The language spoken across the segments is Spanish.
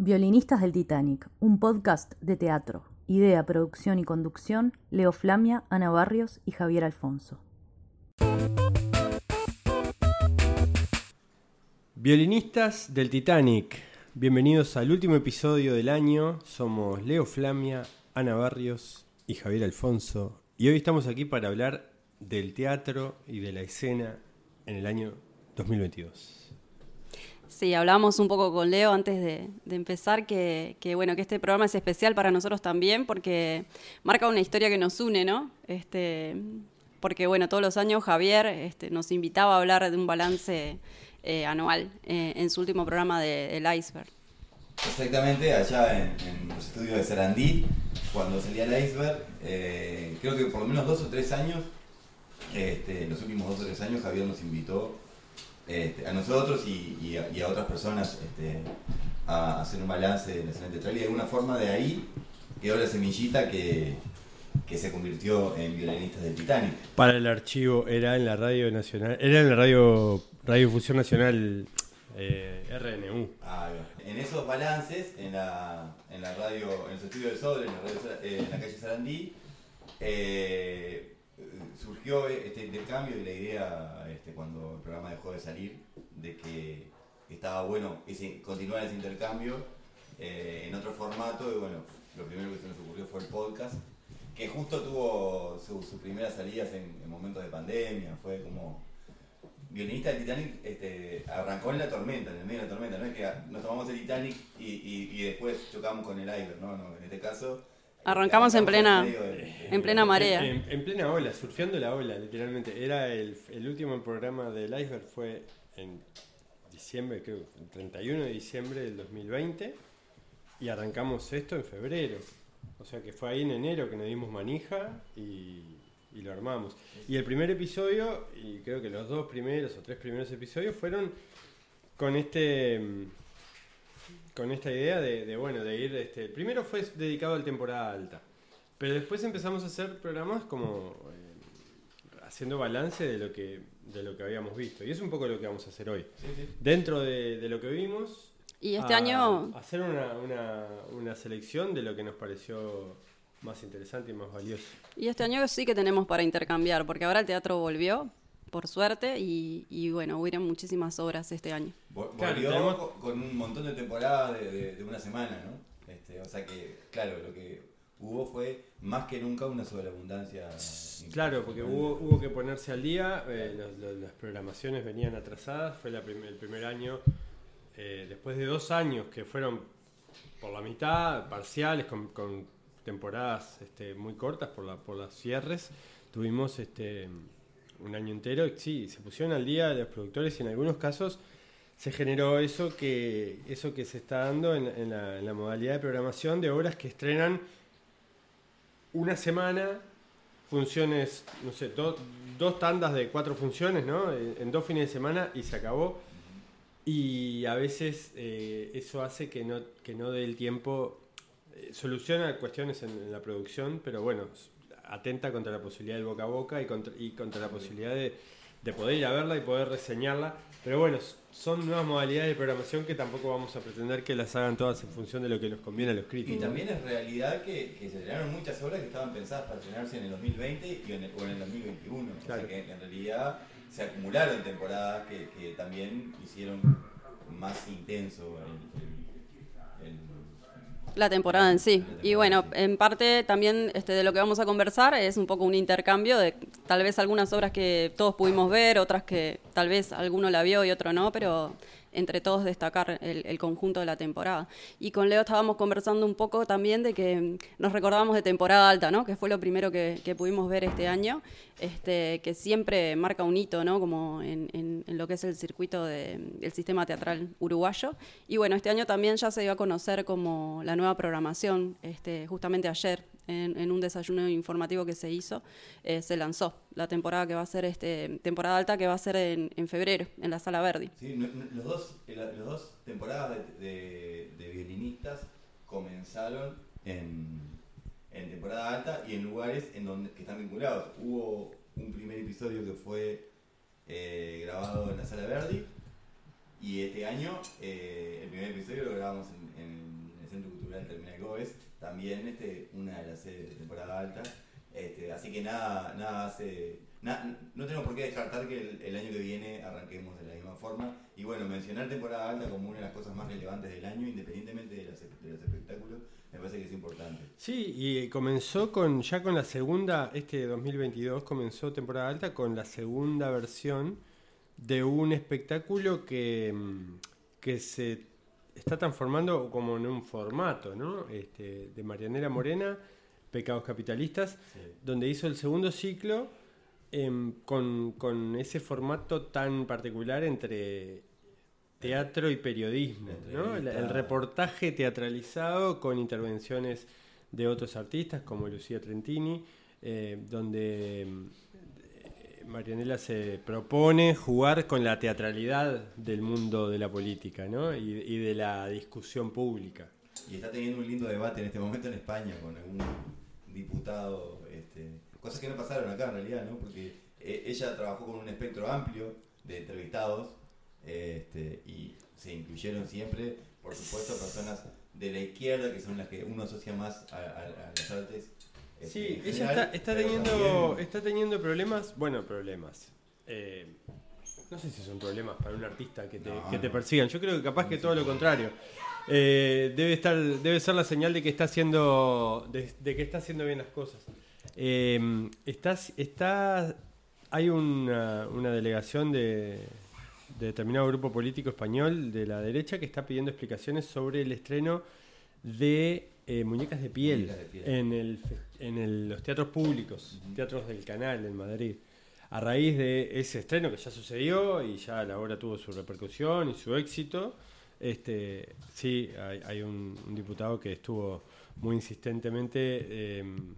Violinistas del Titanic, un podcast de teatro. Idea, producción y conducción, Leo Flamia, Ana Barrios y Javier Alfonso. Violinistas del Titanic, bienvenidos al último episodio del año. Somos Leo Flamia, Ana Barrios y Javier Alfonso. Y hoy estamos aquí para hablar del teatro y de la escena en el año 2022. Sí, hablábamos un poco con Leo antes de, empezar que, bueno que este programa es especial para nosotros también porque marca una historia que nos une, ¿no? Este, porque bueno todos los años Javier este, nos invitaba a hablar de un balance eh, anual eh, en su último programa de El Iceberg. Exactamente, allá en, los estudios de Sarandí, cuando salía el Iceberg, eh, creo que por lo menos dos o tres años, este, los últimos dos o tres años Javier nos invitó este, a nosotros y, a, otras personas este, a hacer un balance de la escena teatral y de alguna forma de ahí quedó la semillita que, se convirtió en violinistas del Titanic. Para el archivo era en la radio nacional, era en la radio Radio Fusión Nacional eh, RNU. Ah, en esos balances, en la, en la radio, en el estudio del Sodre, en la, eh, en la calle Sarandí, eh, surgió este intercambio y la idea, este, cuando el programa dejó de salir, de que estaba bueno ese, continuar ese intercambio eh, en otro formato. Y bueno, lo primero que se nos ocurrió fue el podcast, que justo tuvo sus su primeras salidas en, momentos de pandemia. Fue como. Guionista del Titanic este, arrancó en la tormenta, en el medio de la tormenta. No es que nos tomamos el Titanic y, y, después chocamos con el aire, no, no. En este caso Arrancamos en plena, en plena marea. En, plena ola, surfeando la ola, literalmente. Era el, último programa del iceberg fue en diciembre, creo, el 31 de diciembre del 2020 y arrancamos esto en febrero. O sea que fue ahí en enero que nos dimos manija y, y lo armamos. Y el primer episodio, y creo que los dos primeros o tres primeros episodios fueron con este con esta idea de, bueno, de ir, este, primero fue dedicado a la temporada alta, pero después empezamos a hacer programas como eh, haciendo balance de lo que de lo que habíamos visto y es un poco lo que vamos a hacer hoy. Dentro de, lo que vimos y este año hacer una, una, una selección de lo que nos pareció más interesante y más valioso. Y este año sí que tenemos para intercambiar, porque ahora el teatro volvió, por suerte, y, y bueno, hubieron muchísimas obras este año. Volvió con un montón de temporadas de, una semana, ¿no? Este, o sea que, claro, lo que hubo fue más que nunca una sobreabundancia. Claro, porque hubo, hubo que ponerse al día, eh, las programaciones venían atrasadas, fue la el primer año, eh, después de dos años que fueron por la mitad, parciales, con, con temporadas este, muy cortas por, la, por las cierres, tuvimos este un año entero, sí, se pusieron al día los productores y en algunos casos se generó eso que, eso que se está dando en, la, modalidad de programación de obras que estrenan una semana, funciones, no sé, dos tandas de cuatro funciones, ¿no? En, dos fines de semana y se acabó. Y a veces eh, eso hace que no, que no dé el tiempo, eh, soluciona cuestiones en la producción, pero bueno, atenta contra la posibilidad del boca a boca y contra, y contra la posibilidad de, poder ir a verla y poder reseñarla. Pero bueno, son nuevas modalidades de programación que tampoco vamos a pretender que las hagan todas en función de lo que nos conviene a los críticos. Y también es realidad que, se estrenaron muchas obras que estaban pensadas para estrenarse en el 2020 y en el, o en el 2021. O sea que en realidad se acumularon temporadas que, también hicieron más intenso el la temporada en sí. Y bueno, en parte también este, de lo que vamos a conversar es un poco un intercambio de tal vez algunas obras que todos pudimos ver, otras que tal vez alguno la vio y otro no, pero entre todos destacar el, conjunto de la temporada. Y con Leo estábamos conversando un poco también de que nos recordábamos de temporada alta, ¿no? que fue lo primero que, pudimos ver este año, este, que siempre marca un hito ¿no? como en, lo que es el circuito del sistema teatral uruguayo. Y bueno, este año también ya se dio a conocer como la nueva programación, este, justamente ayer en, un desayuno informativo que se hizo, eh, se lanzó la temporada que va a ser este temporada alta que va a ser en, febrero en la sala Verdi. Sí, los dos, las dos temporadas de, violinistas comenzaron en, temporada alta y en lugares en donde que están vinculados. Hubo un primer episodio que fue eh, grabado en la sala Verdi y este año eh, el primer episodio lo grabamos en el Centro Cultural Terminal Goes, también este, una de las sedes de temporada alta. Este, así que nada, nada hace. no tenemos por qué descartar que el, año que viene arranquemos de la misma forma. Y bueno, mencionar temporada alta como una de las cosas más relevantes del año, independientemente de, los espectáculos, me parece que es importante. Sí, y comenzó con ya con la segunda, este 2022 comenzó temporada alta con la segunda versión de un espectáculo que, mm, que se está transformando como en un formato, ¿no? Este, de Marianela Morena, Pecados Capitalistas, donde hizo el segundo ciclo em, con, con, ese formato tan particular entre teatro y periodismo, ¿no? el, reportaje teatralizado con intervenciones de otros artistas como Lucía Trentini, eh, donde Marianela se propone jugar con la teatralidad del mundo de la política ¿no? y, de la discusión pública. Y está teniendo un lindo debate en este momento en España con algún diputado, este, cosas que no pasaron acá en realidad, ¿no? porque eh, ella trabajó con un espectro amplio de entrevistados este, y se incluyeron siempre, por supuesto, personas de la izquierda, que son las que uno asocia más a las artes Sí, ella está, teniendo, está teniendo problemas, bueno, problemas. Eh, no sé si son problemas para un artista que te, que te persigan. Yo creo que capaz que todo lo contrario. Eh, debe estar, debe ser la señal de que está haciendo, de, que está haciendo bien las cosas. Eh, está, hay una, una delegación de, de determinado grupo político español de la derecha que está pidiendo explicaciones sobre el estreno de eh, muñecas de piel, en, el, en los teatros públicos, teatros del canal en Madrid. A raíz de ese estreno que ya sucedió y ya la obra tuvo su repercusión y su éxito, este, sí, hay, un, diputado que estuvo muy insistentemente em,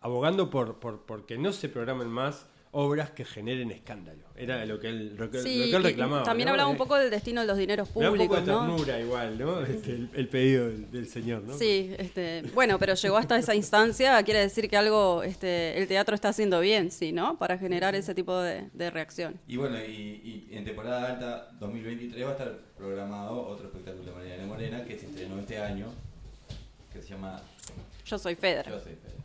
abogando por, por, por que no se programen más obras que generen escándalo. Era lo que él, lo que, reclamaba. También hablaba un poco del destino de los dineros públicos. un poco de ternura igual, ¿no? Este, el, pedido del, señor, ¿no? Sí, este, bueno, pero llegó hasta esa instancia, quiere decir que algo este, el teatro está haciendo bien, sí, ¿no? Para generar ese tipo de, reacción. Y bueno, y, en temporada alta 2023 va a estar programado otro espectáculo de Mariana Morena que se estrenó este año, que se llama... Yo soy Fedra. Yo soy Fedra.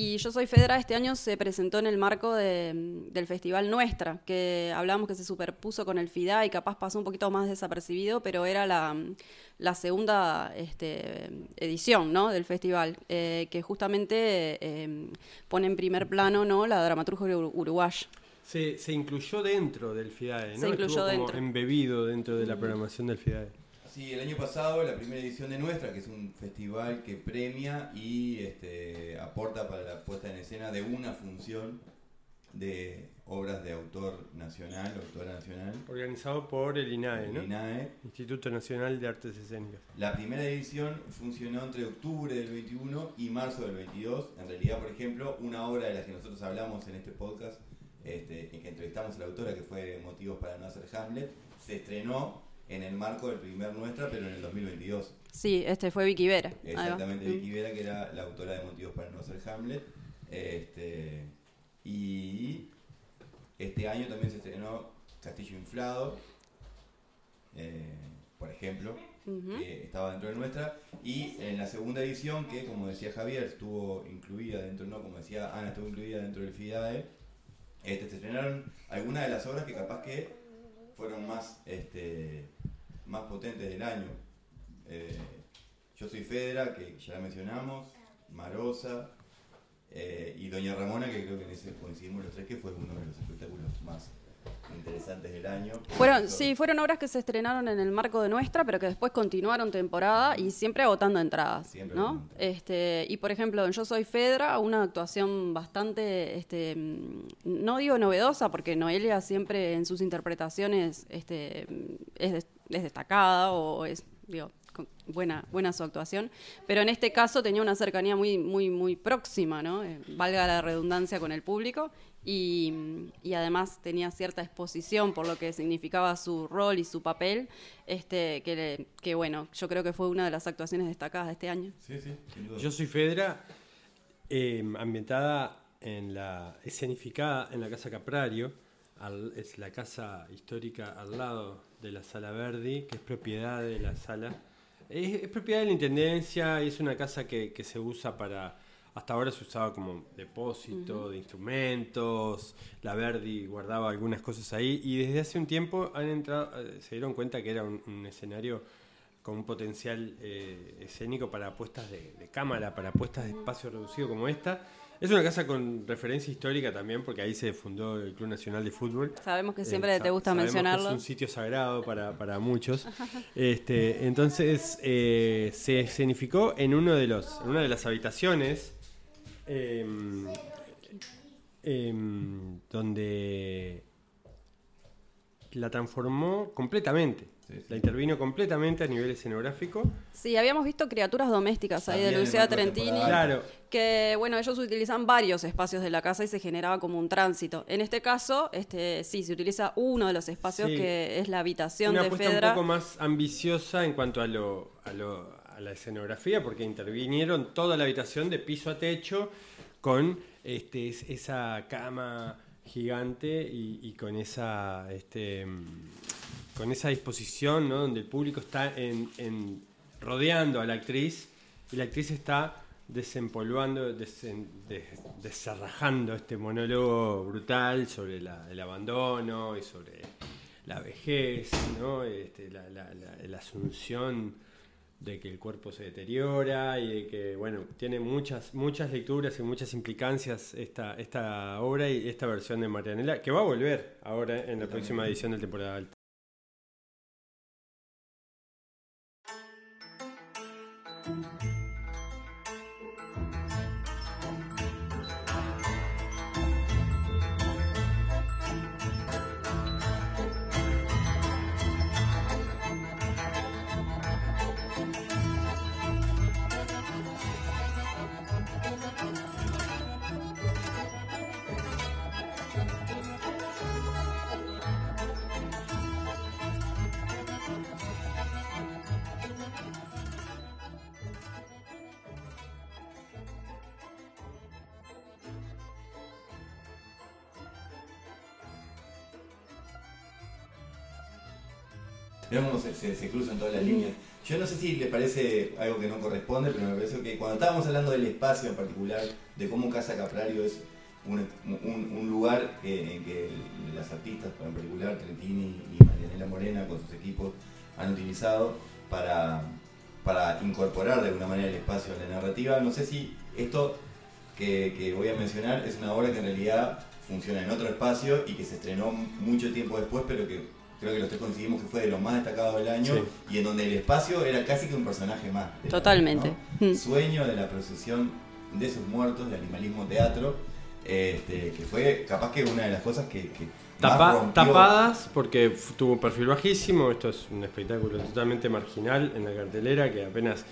Y Yo Soy Fedra este año se presentó en el marco del Festival Nuestra, que hablamos que se superpuso con el FIDA y capaz pasó un poquito más desapercibido, pero era la, segunda este, edición ¿no? del festival, eh, que justamente eh, pone en primer plano ¿no? la dramaturgia uruguaya. Se, se incluyó dentro del FIDAE, ¿no? Se incluyó dentro. embebido dentro de la programación del FIDAE. Sí, el año pasado, la primera edición de Nuestra, que es un festival que premia y este, aporta para la puesta en escena de una función de obras de autor nacional, autora nacional. Organizado por el INAE, ¿no? INAE. Instituto Nacional de Artes Escénicas. La primera edición funcionó entre octubre del 21 y marzo del 22. En realidad, por ejemplo, una obra de la que nosotros hablamos en este podcast, este, en que entrevistamos a la autora, que fue Motivos para no hacer Hamlet, se estrenó en el marco del primer Nuestra, pero en el 2022. Sí, este fue Vicky Vera. Exactamente, Vicky Vera, que era la autora de Motivos para no hacer Hamlet. Este, y este año también se estrenó Castillo Inflado, eh, por ejemplo, que estaba dentro de nuestra. Y en la segunda edición, que como decía Javier, estuvo incluida dentro, no, como decía Ana, estuvo incluida dentro del FIDAE, este, se estrenaron algunas de las obras que capaz que fueron más este, más potentes del año. Eh, yo soy Fedra, que ya la mencionamos, Marosa eh, y Doña Ramona, que creo que en ese coincidimos los tres, que fue uno de los espectáculos más interesantes del año. Fueron, sí, fueron obras que se estrenaron en el marco de nuestra, pero que después continuaron temporada y siempre agotando entradas. ¿no? Este, y por ejemplo, en Yo Soy Fedra, una actuación bastante, este, no digo novedosa, porque Noelia siempre en sus interpretaciones este, es, es destacada o es, digo, buena, buena su actuación, pero en este caso tenía una cercanía muy, muy, muy próxima, ¿no? Eh, valga la redundancia con el público, y, además tenía cierta exposición por lo que significaba su rol y su papel, este, que, que bueno, yo creo que fue una de las actuaciones destacadas de este año. Sí, sí, Yo soy Fedra, eh, ambientada en la, escenificada en la Casa Caprario, es la casa histórica al lado de la Sala Verdi, que es propiedad de la sala. Es, es propiedad de la Intendencia y es una casa que, que se usa para... Hasta ahora se usaba como depósito de instrumentos, la Verdi guardaba algunas cosas ahí y desde hace un tiempo han entrado, eh, se dieron cuenta que era un, un escenario con un potencial eh, escénico para puestas de, de cámara, para puestas de espacio reducido como esta. Es una casa con referencia histórica también, porque ahí se fundó el Club Nacional de Fútbol. Sabemos que Eh, siempre te gusta que mencionarlo. es un sitio sagrado para, para muchos. Este, entonces eh, se escenificó en uno de los, en una de las habitaciones em, em, donde la transformó completamente. Sí, sí. La intervino completamente a nivel escenográfico. Sí, habíamos visto criaturas domésticas ahí de También Lucía Trentini. Claro, que bueno, ellos utilizan varios espacios de la casa y se generaba como un tránsito. En este caso, este sí, se utiliza uno de los espacios Sí. que es la habitación una de apuesta Fedra. un poco más ambiciosa en cuanto a lo, a lo- a la escenografía, porque intervinieron toda la habitación de piso a techo con este, es- esa cama gigante y, y con esa este, con esa disposición, ¿no? donde el público está en, en- rodeando a la actriz y la actriz está desempolvando, desen- des- desarrajando este monólogo brutal sobre la- el abandono y sobre la vejez, ¿no? Este, la, la- la- la asunción de que el cuerpo se deteriora y de que, bueno, tiene muchas, muchas lecturas y muchas implicancias esta, esta obra y esta versión de Marianela, que va a volver ahora en la próxima edición del temporada alta. Cómo se, se, cruzan todas las líneas. Yo no sé si le parece algo que no corresponde, pero me parece que cuando estábamos hablando del espacio en particular, de cómo Casa Caprario es un, un- lugar en que las artistas, en particular Trentini y Marianela Morena con sus equipos, han utilizado para, para incorporar de alguna manera el espacio a la narrativa, no sé si esto que voy a mencionar es una obra que en realidad funciona en otro espacio y que se estrenó mucho tiempo después, pero que creo que los tres coincidimos que fue de lo más destacado del año Sí. y en donde el espacio era casi que un personaje más. Totalmente. Mm. Sueño de la procesión de sus muertos, de animalismo teatro, este, que fue capaz que una de las cosas que... que Tapa- rompió- tapadas porque tuvo un perfil bajísimo, esto es un espectáculo totalmente marginal en la cartelera que apenas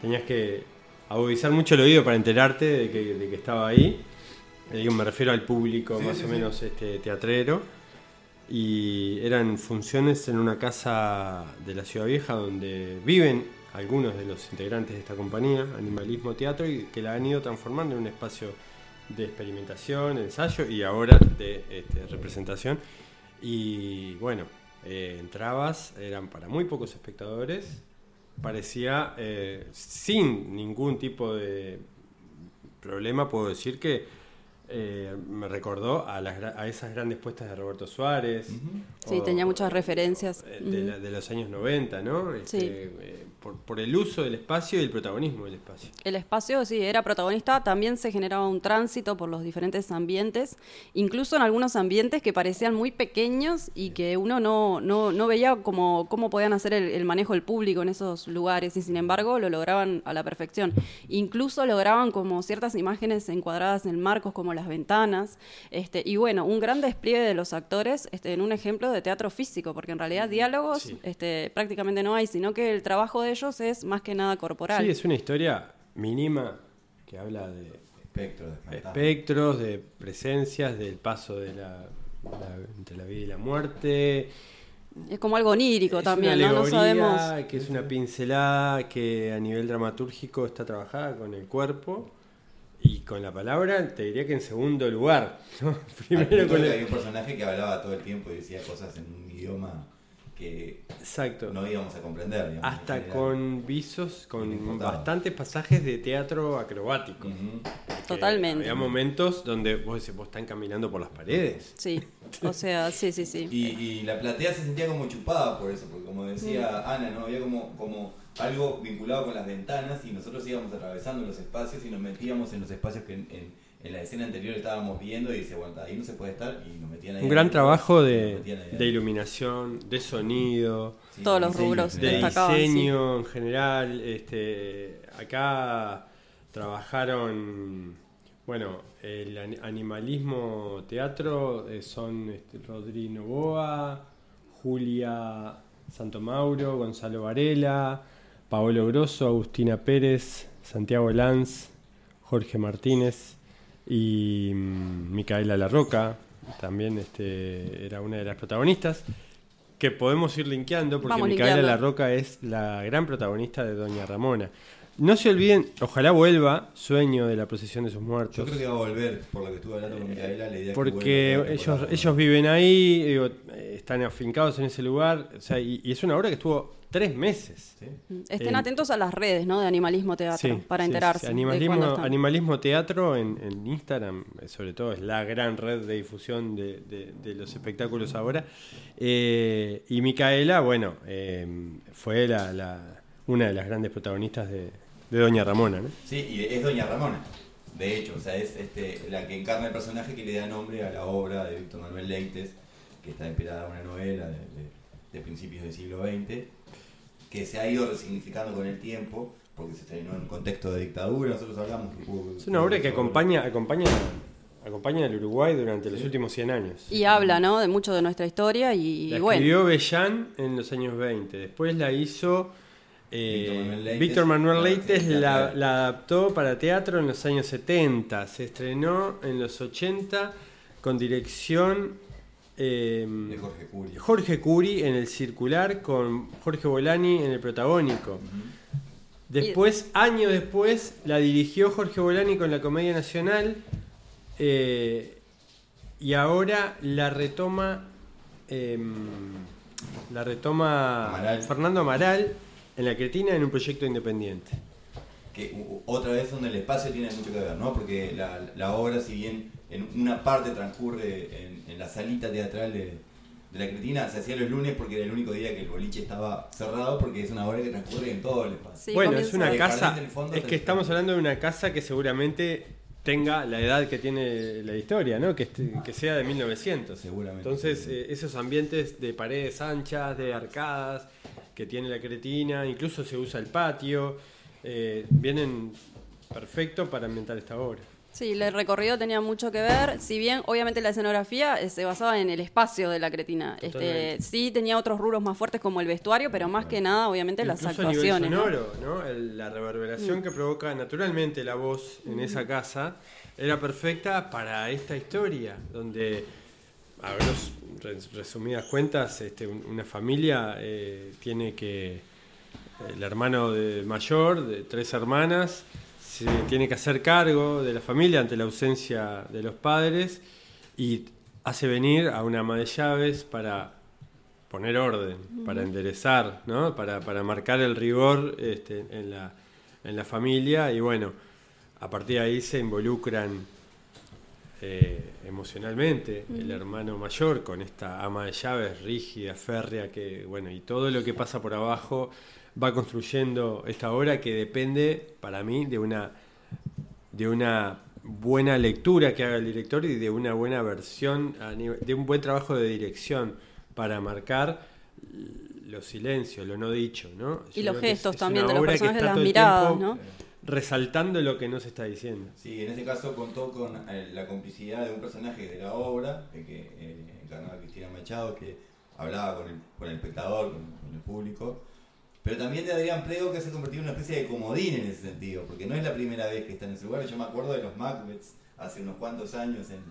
tenías que agudizar mucho el oído para enterarte de que, de que estaba ahí. Eh, me refiero al público Sí, más sí, o sí. menos este, teatrero. Y eran funciones en una casa de la Ciudad Vieja donde viven algunos de los integrantes de esta compañía, Animalismo Teatro, y que la han ido transformando en un espacio de experimentación, ensayo y ahora de este, representación. Y bueno, eh, entrabas, eran para muy pocos espectadores, parecía eh, sin ningún tipo de problema, puedo decir que eh, me recordó a, las, a esas grandes puestas de Roberto Suárez. Sí, o- tenía muchas referencias. eh, de, la- Ujú. de los años 90, ¿no? Este, Sí. eh, por, por el uso del espacio y el protagonismo del espacio. El espacio, sí, era protagonista. También se generaba un tránsito por los diferentes ambientes, incluso en algunos ambientes que parecían muy pequeños y que uno no, no, no veía cómo, cómo podían hacer el, el manejo del público en esos lugares y sin embargo lo lograban a la perfección. Incluso lograban como ciertas imágenes encuadradas en marcos como las ventanas. Este, y bueno, un gran despliegue de los actores este, en un ejemplo de teatro físico, porque en realidad diálogos Sí. este, prácticamente no hay, sino que el trabajo de ellos es más que nada corporal. Sí, es una historia mínima que habla de espectros, de presencias, del paso de la, la- entre la vida y la muerte. Es como algo onírico Es también, una ¿no? No sabemos. que es una pincelada que a nivel dramatúrgico está trabajada con el cuerpo y con la palabra, te diría que en segundo lugar. ¿no? Primero con el- había un personaje que hablaba todo el tiempo y decía cosas en un idioma que Exacto. no íbamos a comprender. digamos, Hasta con visos, con bastantes pasajes de teatro acrobático. Totalmente. Había momentos donde vos decís, vos están caminando por las paredes. Sí, o sea, sí, sí, sí. Y, y la platea se sentía como chupada por eso, porque como decía Ana, ¿no? había como, como algo vinculado con las ventanas y nosotros íbamos atravesando los espacios y nos metíamos en los espacios que en, en- en la escena anterior estábamos viendo y decía, bueno, ahí no se puede estar y nos metían ahí. Un gran trabajo de, iluminación, de sonido, Sí, Todos los rubros de sí. diseño en general. Este, acá trabajaron, bueno, el ani- animalismo teatro eh, son este, Rodrigo Novoa, Julia Santomauro, Gonzalo Varela, Paolo Grosso, Agustina Pérez, Santiago Lanz, Jorge Martínez y mm, Micaela Larroca, también este, era una de las protagonistas, que podemos ir linkeando porque Vamos Micaela linkeando. Larroca es la gran protagonista de Doña Ramona. No se olviden, ojalá vuelva Sueño de la procesión de sus muertos. Yo creo que va a volver, por lo que estuve hablando con Micaela, la idea que Porque la ellos, ellos viven ahí, digo, eh, están afincados en ese lugar, o sea, y, y es una obra que estuvo tres meses. ¿Sí? Estén Eh, atentos a las redes, ¿no? De Animalismo Teatro, Sí, para sí, enterarse. sí. de Animalismo, cuándo están. Animalismo Teatro en, en Instagram, eh, sobre todo, es la gran red de difusión de, de- de los espectáculos ahora. Eh, y Micaela, bueno, eh, fue la, la- una de las grandes protagonistas de, de Doña Ramona. ¿no? Sí, y es Doña Ramona. De hecho, o sea, es este, la que encarna el personaje que le da nombre a la obra de Víctor Manuel Leites, que está inspirada en una novela de, de- de principios del siglo XX, que se ha ido resignificando con el tiempo, porque se estrenó en un contexto de dictadura. Nosotros hablamos que hubo- Es una obra que acompaña, acompaña, acompaña al Uruguay durante los últimos 100 años. Y habla, ¿no? De mucho de nuestra historia y, La bueno. escribió Bellán en los años 20. Después la hizo eh, Víctor Manuel Leites. La adaptó para teatro en los años 70. Se estrenó en los 80 con dirección eh, de Jorge Curi. Jorge Curi en el circular con Jorge Bolani en el protagónico. Después, años después, la dirigió Jorge Bolani con la Comedia Nacional eh, y ahora la retoma em, la retoma Amaral. Fernando Amaral en la Cretina en un proyecto independiente. que otra vez donde el espacio tiene mucho que ver, ¿no? Porque la, la obra, si bien en una parte transcurre en, en la salita teatral de, de la Cretina, se hacía los lunes porque era el único día que el boliche estaba cerrado, porque es una obra que transcurre en todo el espacio. Sí, bueno, es una casa, es que estamos hablando de una casa que seguramente tenga la edad que tiene la historia, ¿no? Que, este- que sea de 1900. Seguramente. Entonces, eh, esos ambientes de paredes anchas, de arcadas, que tiene la cretina, incluso se usa el patio, eh, vienen perfecto para ambientar esta obra. Sí, el recorrido tenía mucho que ver, si bien obviamente la escenografía eh, se basaba en el espacio de la cretina. Este, sí tenía otros rubros más fuertes como el vestuario, pero más que nada obviamente las Incluso a nivel actuaciones. ¿no? sonoro, ¿no? El- la reverberación que provoca naturalmente la voz en esa casa era perfecta para esta historia, donde, a ver, res- resumidas cuentas, este, un- una familia eh, tiene que, el hermano de mayor, de tres hermanas, se tiene que hacer cargo de la familia ante la ausencia de los padres y hace venir a una ama de llaves para poner orden, para enderezar, ¿no? para, para marcar el rigor este, en, la, en la familia y bueno, a partir de ahí se involucran eh, emocionalmente el hermano mayor con esta ama de llaves rígida, férrea, que bueno, y todo lo que pasa por abajo va construyendo esta obra que depende para mí de una de una buena lectura que haga el director y de una buena versión, a nivel- de un buen trabajo de dirección para marcar los silencios, lo no dicho, ¿no? Y Yo los es- gestos es también una de los personajes, está las el miradas. Resaltando lo que no se está diciendo. Sí, en este caso contó con eh, la complicidad de un personaje de la obra, de que eh, encarnaba Cristina Machado, que hablaba con el, con el espectador, con, con el público, pero también de Adrián Prego, que se ha convertido en una especie de comodín en ese sentido, porque no es la primera vez que está en ese lugar. Yo me acuerdo de los Macbeths hace unos cuantos años en,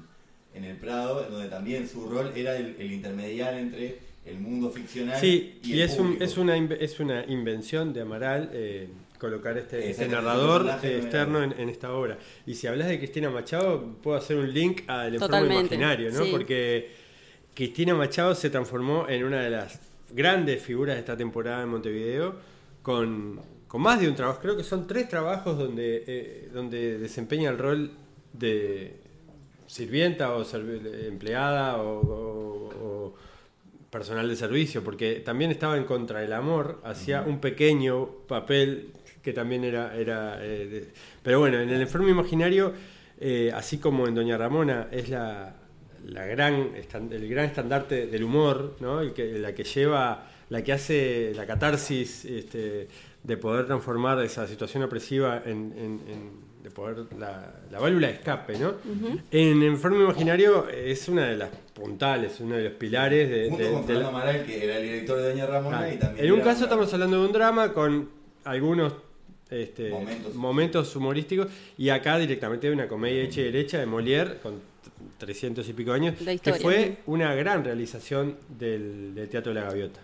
en el Prado, donde también su rol era el, el intermediar entre el mundo ficcional Sí, y, y, el es, un, es, una, es una invención de Amaral eh, colocar este, este Exactamente, narrador eh, externo en, esta obra. Y si hablas de Cristina Machado, puedo hacer un link al enfermo Totalmente, imaginario, ¿no? sí. Porque Cristina Machado se transformó en una de las grandes figuras de esta temporada en Montevideo, con, con más de un trabajo. Creo que son tres trabajos donde, eh, donde desempeña el rol de sirvienta o serv- empleada o, o- o personal de servicio, porque también estaba en contra del amor, hacía un pequeño papel que también era... era eh, de- pero bueno, en el enfermo imaginario, eh, así como en Doña Ramona, es la, la gran, el gran estandarte del humor, ¿no? El que, la que lleva, la que hace la catarsis este, de poder transformar esa situación opresiva en, en- en- de poder la, la válvula de escape, ¿no? En Enfermo Imaginario es una de las puntales, uno de los pilares de, Junto de- con de la- que era el director de Doña Ramona y también En un caso estamos hablando de un drama con algunos este, Momentos. momentos. humorísticos y acá directamente de una comedia hecha y derecha de Molière con 300 y pico años, que fue una gran realización del, del Teatro de la Gaviota.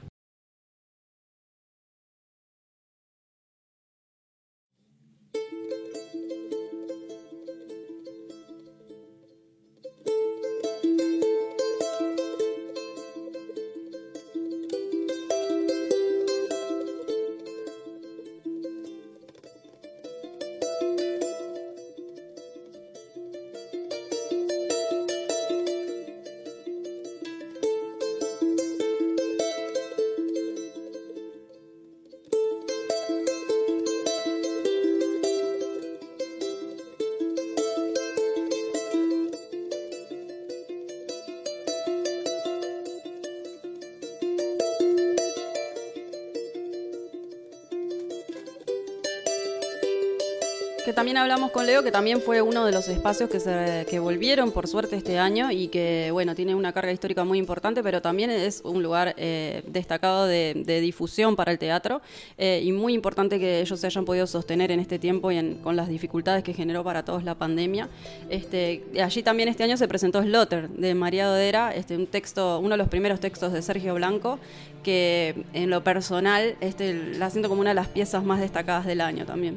Hablamos con Leo, que también fue uno de los espacios que, se, que volvieron por suerte este año y que, bueno, tiene una carga histórica muy importante, pero también es un lugar eh, destacado de, de difusión para el teatro eh, y muy importante que ellos se hayan podido sostener en este tiempo y en- con las dificultades que generó para todos la pandemia. Este, allí también este año se presentó Slotter de María Dodera, este, un texto, uno de los primeros textos de Sergio Blanco, que en lo personal este, la siento como una de las piezas más destacadas del año también.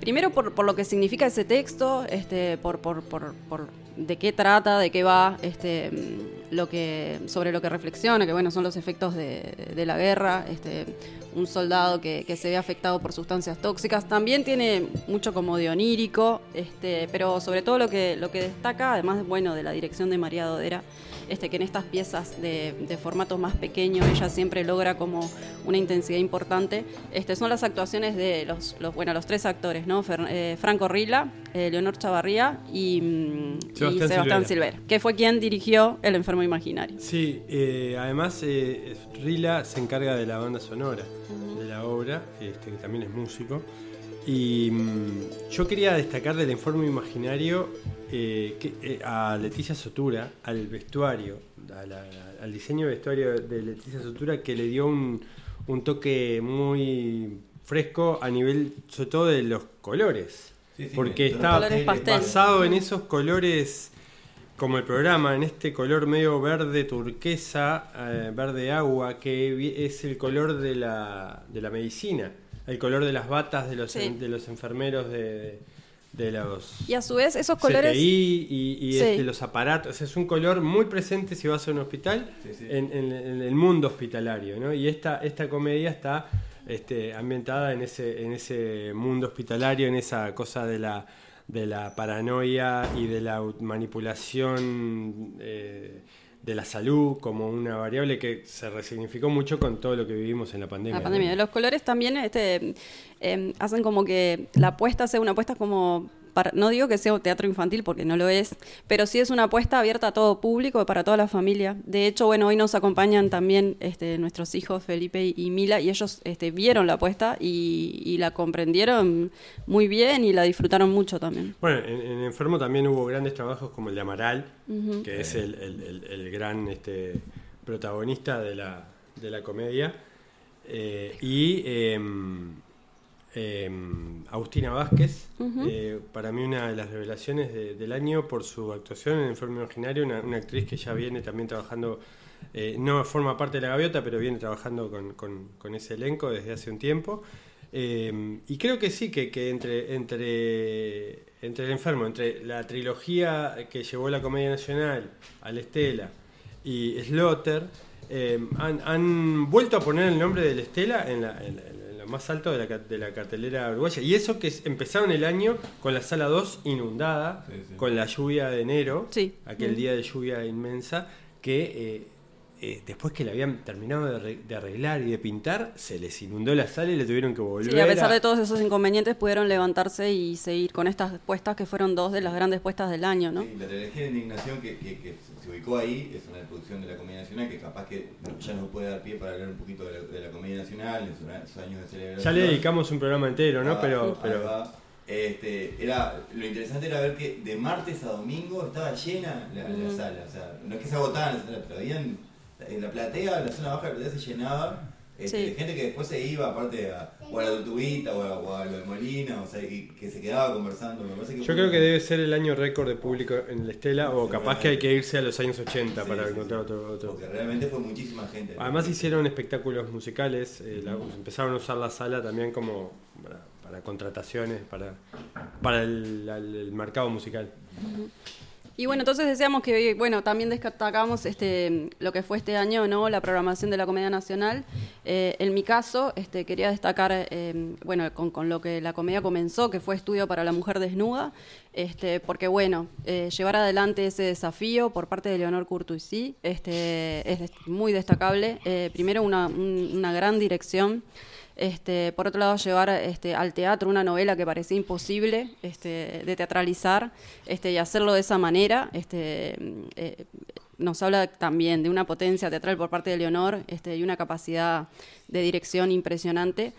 Primero por, por lo que significa ese texto, este, por, por, por, por de qué trata, de qué va, este, lo que, sobre lo que reflexiona, que bueno, son los efectos de, de la guerra, este, un soldado que, que se ve afectado por sustancias tóxicas. También tiene mucho como de onírico, este, pero sobre todo lo que, lo que destaca, además bueno, de la dirección de María Dodera, este, que en estas piezas de, de formatos más pequeños ella siempre logra como una intensidad importante. Este, son las actuaciones de los, los, bueno, los tres actores, ¿no? Fer- eh, Franco Rila, eh, Leonor Chavarría y, mm, y Sebastián Sebastián Silvera. Silver, que fue quien dirigió El enfermo imaginario. Sí, eh, además eh, Rila se encarga de la banda sonora de la obra, este, que también es músico. Y mm, yo quería destacar del informe imaginario eh, que, eh, a Leticia Sotura, al vestuario, a la- al diseño de vestuario de Leticia Sotura, que le dio un, un toque muy fresco a nivel, sobre todo de los colores. Sí, sí, porque está pastel. basado en esos colores como el programa, en este color medio verde turquesa, eh, verde agua, que es el color de la, de la medicina, el color de las batas de los, Sí. en- de los enfermeros de, de los Y a su vez esos colores... CTI y, y Sí. es de los aparatos. Es un color muy presente si vas a un hospital, Sí, sí. En, en- en el mundo hospitalario. ¿no? Y esta, esta comedia está este, ambientada en ese, en ese mundo hospitalario, en esa cosa de la, de la paranoia y de la manipulación eh, de la salud como una variable que se resignificó mucho con todo lo que vivimos en la pandemia. La ¿no? pandemia. Los colores también este, eh, hacen como que la apuesta sea una apuesta como... para- no digo que sea un teatro infantil porque no lo es, pero sí es una apuesta abierta a todo público, para toda la familia. De hecho, bueno, hoy nos acompañan también este, nuestros hijos Felipe y Mila y ellos este, vieron la apuesta y, y la comprendieron muy bien y la disfrutaron mucho también. Bueno, en, en Enfermo también hubo grandes trabajos como el de Amaral, que es el, el- el- el gran este, protagonista de la, de la comedia, eh, y em, em, Agustina Vázquez, eh, para mí una de las revelaciones de- del año por su actuación en Enfermo Imaginario, una, una actriz que ya viene también trabajando, eh, no forma parte de la gaviota, pero viene trabajando con, con- con ese elenco desde hace un tiempo. Eh, y creo que sí, que, que entre, entre, entre el enfermo, entre la trilogía que llevó la Comedia Nacional al Estela y Slotter, eh, han, han vuelto a poner el nombre de la Estela en, la- en la- en lo más alto de la, ca- de la cartelera uruguaya. Y eso que es- empezaron el año con la sala 2 inundada, Sí, sí. con la lluvia de enero, Sí. aquel Mm. día de lluvia inmensa, que eh, eh, después que la habían terminado de, arre- de arreglar y de pintar, se les inundó la sala y le tuvieron que volver Sí, a pesar de todos esos inconvenientes pudieron levantarse y seguir con estas puestas que fueron dos de las grandes puestas del año, ¿no? Sí, la trilogía de indignación que, que- que se ubicó ahí es una producción de la Comedia Nacional que capaz que ya nos puede dar pie para hablar un poquito de la, de la Comedia Nacional, en sus, años de celebración. Ya le dedicamos un programa entero, ¿no? Ah, Pero, pero va. Este, era, lo interesante era ver que de martes a domingo estaba llena la, la sala. O sea, no es que se agotaban las salas, pero habían, la platea, la zona baja de la platea se llenaba. este, Sí. de gente que después se iba, aparte, a, o a la Tortuguita o a, o a lo de Molina, o sea, y que se quedaba conversando. Me parece que yo creo un- que debe ser el año récord de público en la Estela, o capaz que hay que irse a los años 80 Sí, para sí, encontrar sí. otro. otro. Porque realmente fue muchísima gente. Además hicieron espectáculos musicales, eh, la- empezaron a usar la sala también como para, para contrataciones, para, para el, el- el mercado musical. Y bueno, entonces decíamos que, bueno, también destacamos este, lo que fue este año, ¿no? La programación de la Comedia Nacional. Eh, en mi caso, este, quería destacar, eh, bueno, con, con lo que la comedia comenzó, que fue Estudio para la Mujer Desnuda, este, porque, bueno, eh, llevar adelante ese desafío por parte de Leonor Curtuisí este, es muy destacable. Primero, una, un- una gran dirección. Este, por otro lado, llevar este, al teatro una novela que parecía imposible este, de teatralizar este, y hacerlo de esa manera, este, eh, nos habla también de una potencia teatral por parte de Leonor y una capacidad de dirección impresionante.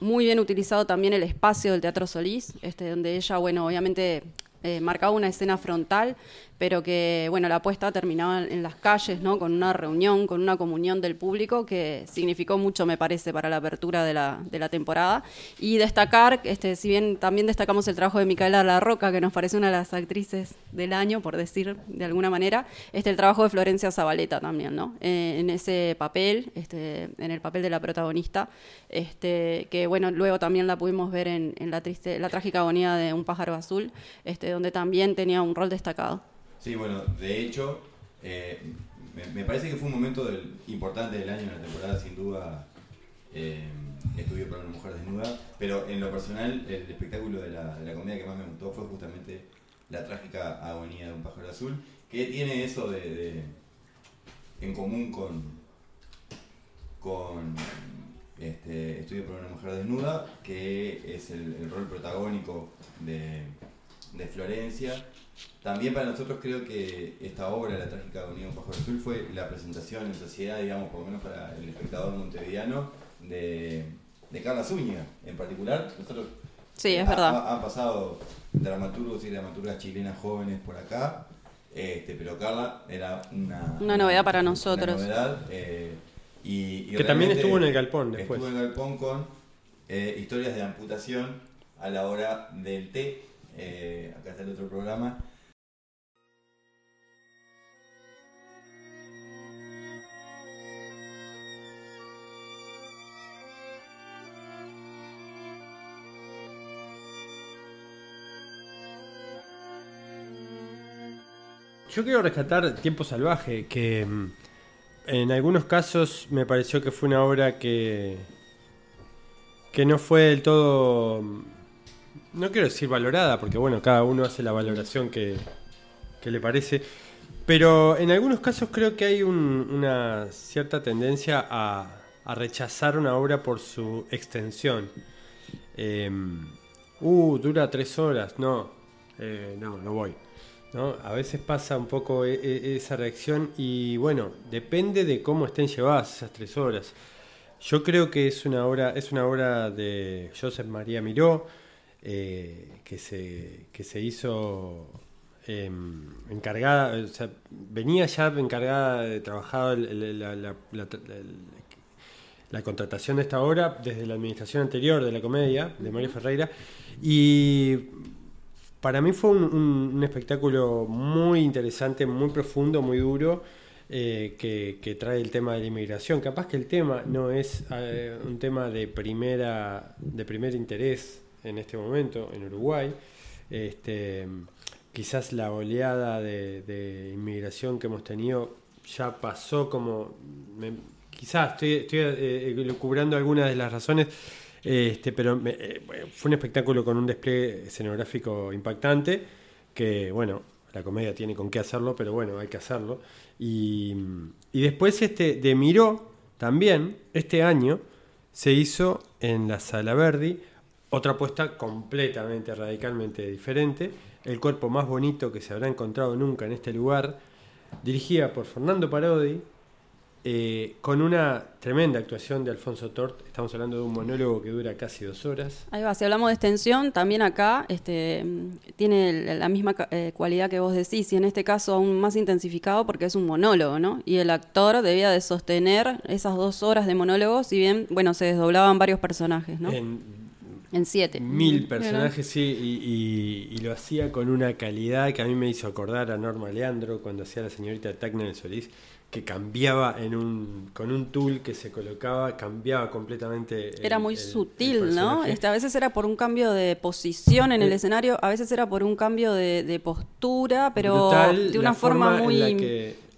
Muy bien utilizado también el espacio del Teatro Solís, donde ella, bueno, obviamente eh, marcaba una escena frontal, pero que, bueno, la apuesta terminaba en las calles, ¿no? Con una reunión, con una comunión del público que significó mucho, me parece, para la apertura de la, de la temporada. Y destacar, este, si bien también destacamos el trabajo de Micaela La Roca, que nos parece una de las actrices del año, por decir de alguna manera, este, el trabajo de Florencia Zabaleta también, ¿no? Eh, en ese papel, este, en el papel de la protagonista, este, que, bueno, luego también la pudimos ver en, en la, triste, la trágica agonía de Un pájaro azul, este, donde también tenía un rol destacado. Sí, bueno, de hecho, eh, me, parece que fue un momento importante del año en la temporada, sin duda, eh, Estudio para una mujer desnuda, pero en lo personal, el espectáculo de la, de comedia que más me gustó fue justamente la trágica agonía de un pájaro azul, que tiene eso de, en común con, con este, Estudio para una mujer desnuda, que es el, el rol protagónico de, de Florencia. También para nosotros creo que esta obra, La trágica agonía de un pájaro azul, fue la presentación en sociedad, digamos, por lo menos para el espectador montevideano, de, de Carla Zúñiga en particular. Nosotros Sí, es ha- verdad. ha- Han pasado dramaturgos y dramaturgas chilenas jóvenes por acá, este, pero Carla era una, Una novedad para una nosotros. novedad, eh, y, y Que también estuvo en el Galpón después. Estuvo en el Galpón con eh, historias de amputación a la hora del té. Eh, acá está el otro programa. Yo quiero rescatar Tiempo Salvaje, que mm, en algunos casos me pareció que fue una obra que, que no fue del todo, mm, no quiero decir valorada, porque bueno, cada uno hace la valoración que, que le parece, pero en algunos casos creo que hay un- una cierta tendencia a, a rechazar una obra por su extensión. Em, uh, dura tres horas, no, eh, no, no voy. ¿no? A veces pasa un poco e- e- esa reacción y bueno, depende de cómo estén llevadas esas tres horas. Yo creo que es una obra, es una obra de Josep María Miró, eh, que, se, que se hizo em, encargada, venía ya encargada de trabajar la, la- contratación de esta obra desde la administración anterior de la comedia, de Mario Ferreira, y para mí fue un, espectáculo muy interesante, muy profundo, muy duro, eh, que, que trae el tema de la inmigración. Capaz que el tema no es eh, un tema de primera de primer interés en este momento en Uruguay. Este, quizás la oleada de, inmigración que hemos tenido ya pasó como... me- quizás estoy, estoy eh, lucubrando algunas de las razones, este, pero me- eh, fue un espectáculo con un despliegue escenográfico impactante, que bueno, la comedia tiene con qué hacerlo, pero bueno, hay que hacerlo. Y, y después este de Miró, también, este año, se hizo en la Sala Verdi, otra apuesta completamente, radicalmente diferente, El cuerpo más bonito que se habrá encontrado nunca en este lugar, dirigida por Fernando Parodi, eh, con una tremenda actuación de Alfonso Tort. Estamos hablando de un monólogo que dura casi dos horas. Ahí va, si hablamos de extensión, también acá este, tiene la misma eh, cualidad que vos decís, y en este caso aún más intensificado porque es un monólogo, ¿no? Y el actor debía de sostener esas dos horas de monólogo, si bien, bueno, se desdoblaban varios personajes, ¿no? En, En siete. mil personajes, sí, y, y- y lo hacía con una calidad que a mí me hizo acordar a Norma Leandro cuando hacía la señorita Tacna en el Solís, que cambiaba en un, con un tool que se colocaba, cambiaba completamente. el- Era muy el- el sutil, ¿no? Este, a veces era por un cambio de posición en el Eh, escenario, a veces era por un cambio de, de postura, pero Brutal de una forma, en muy,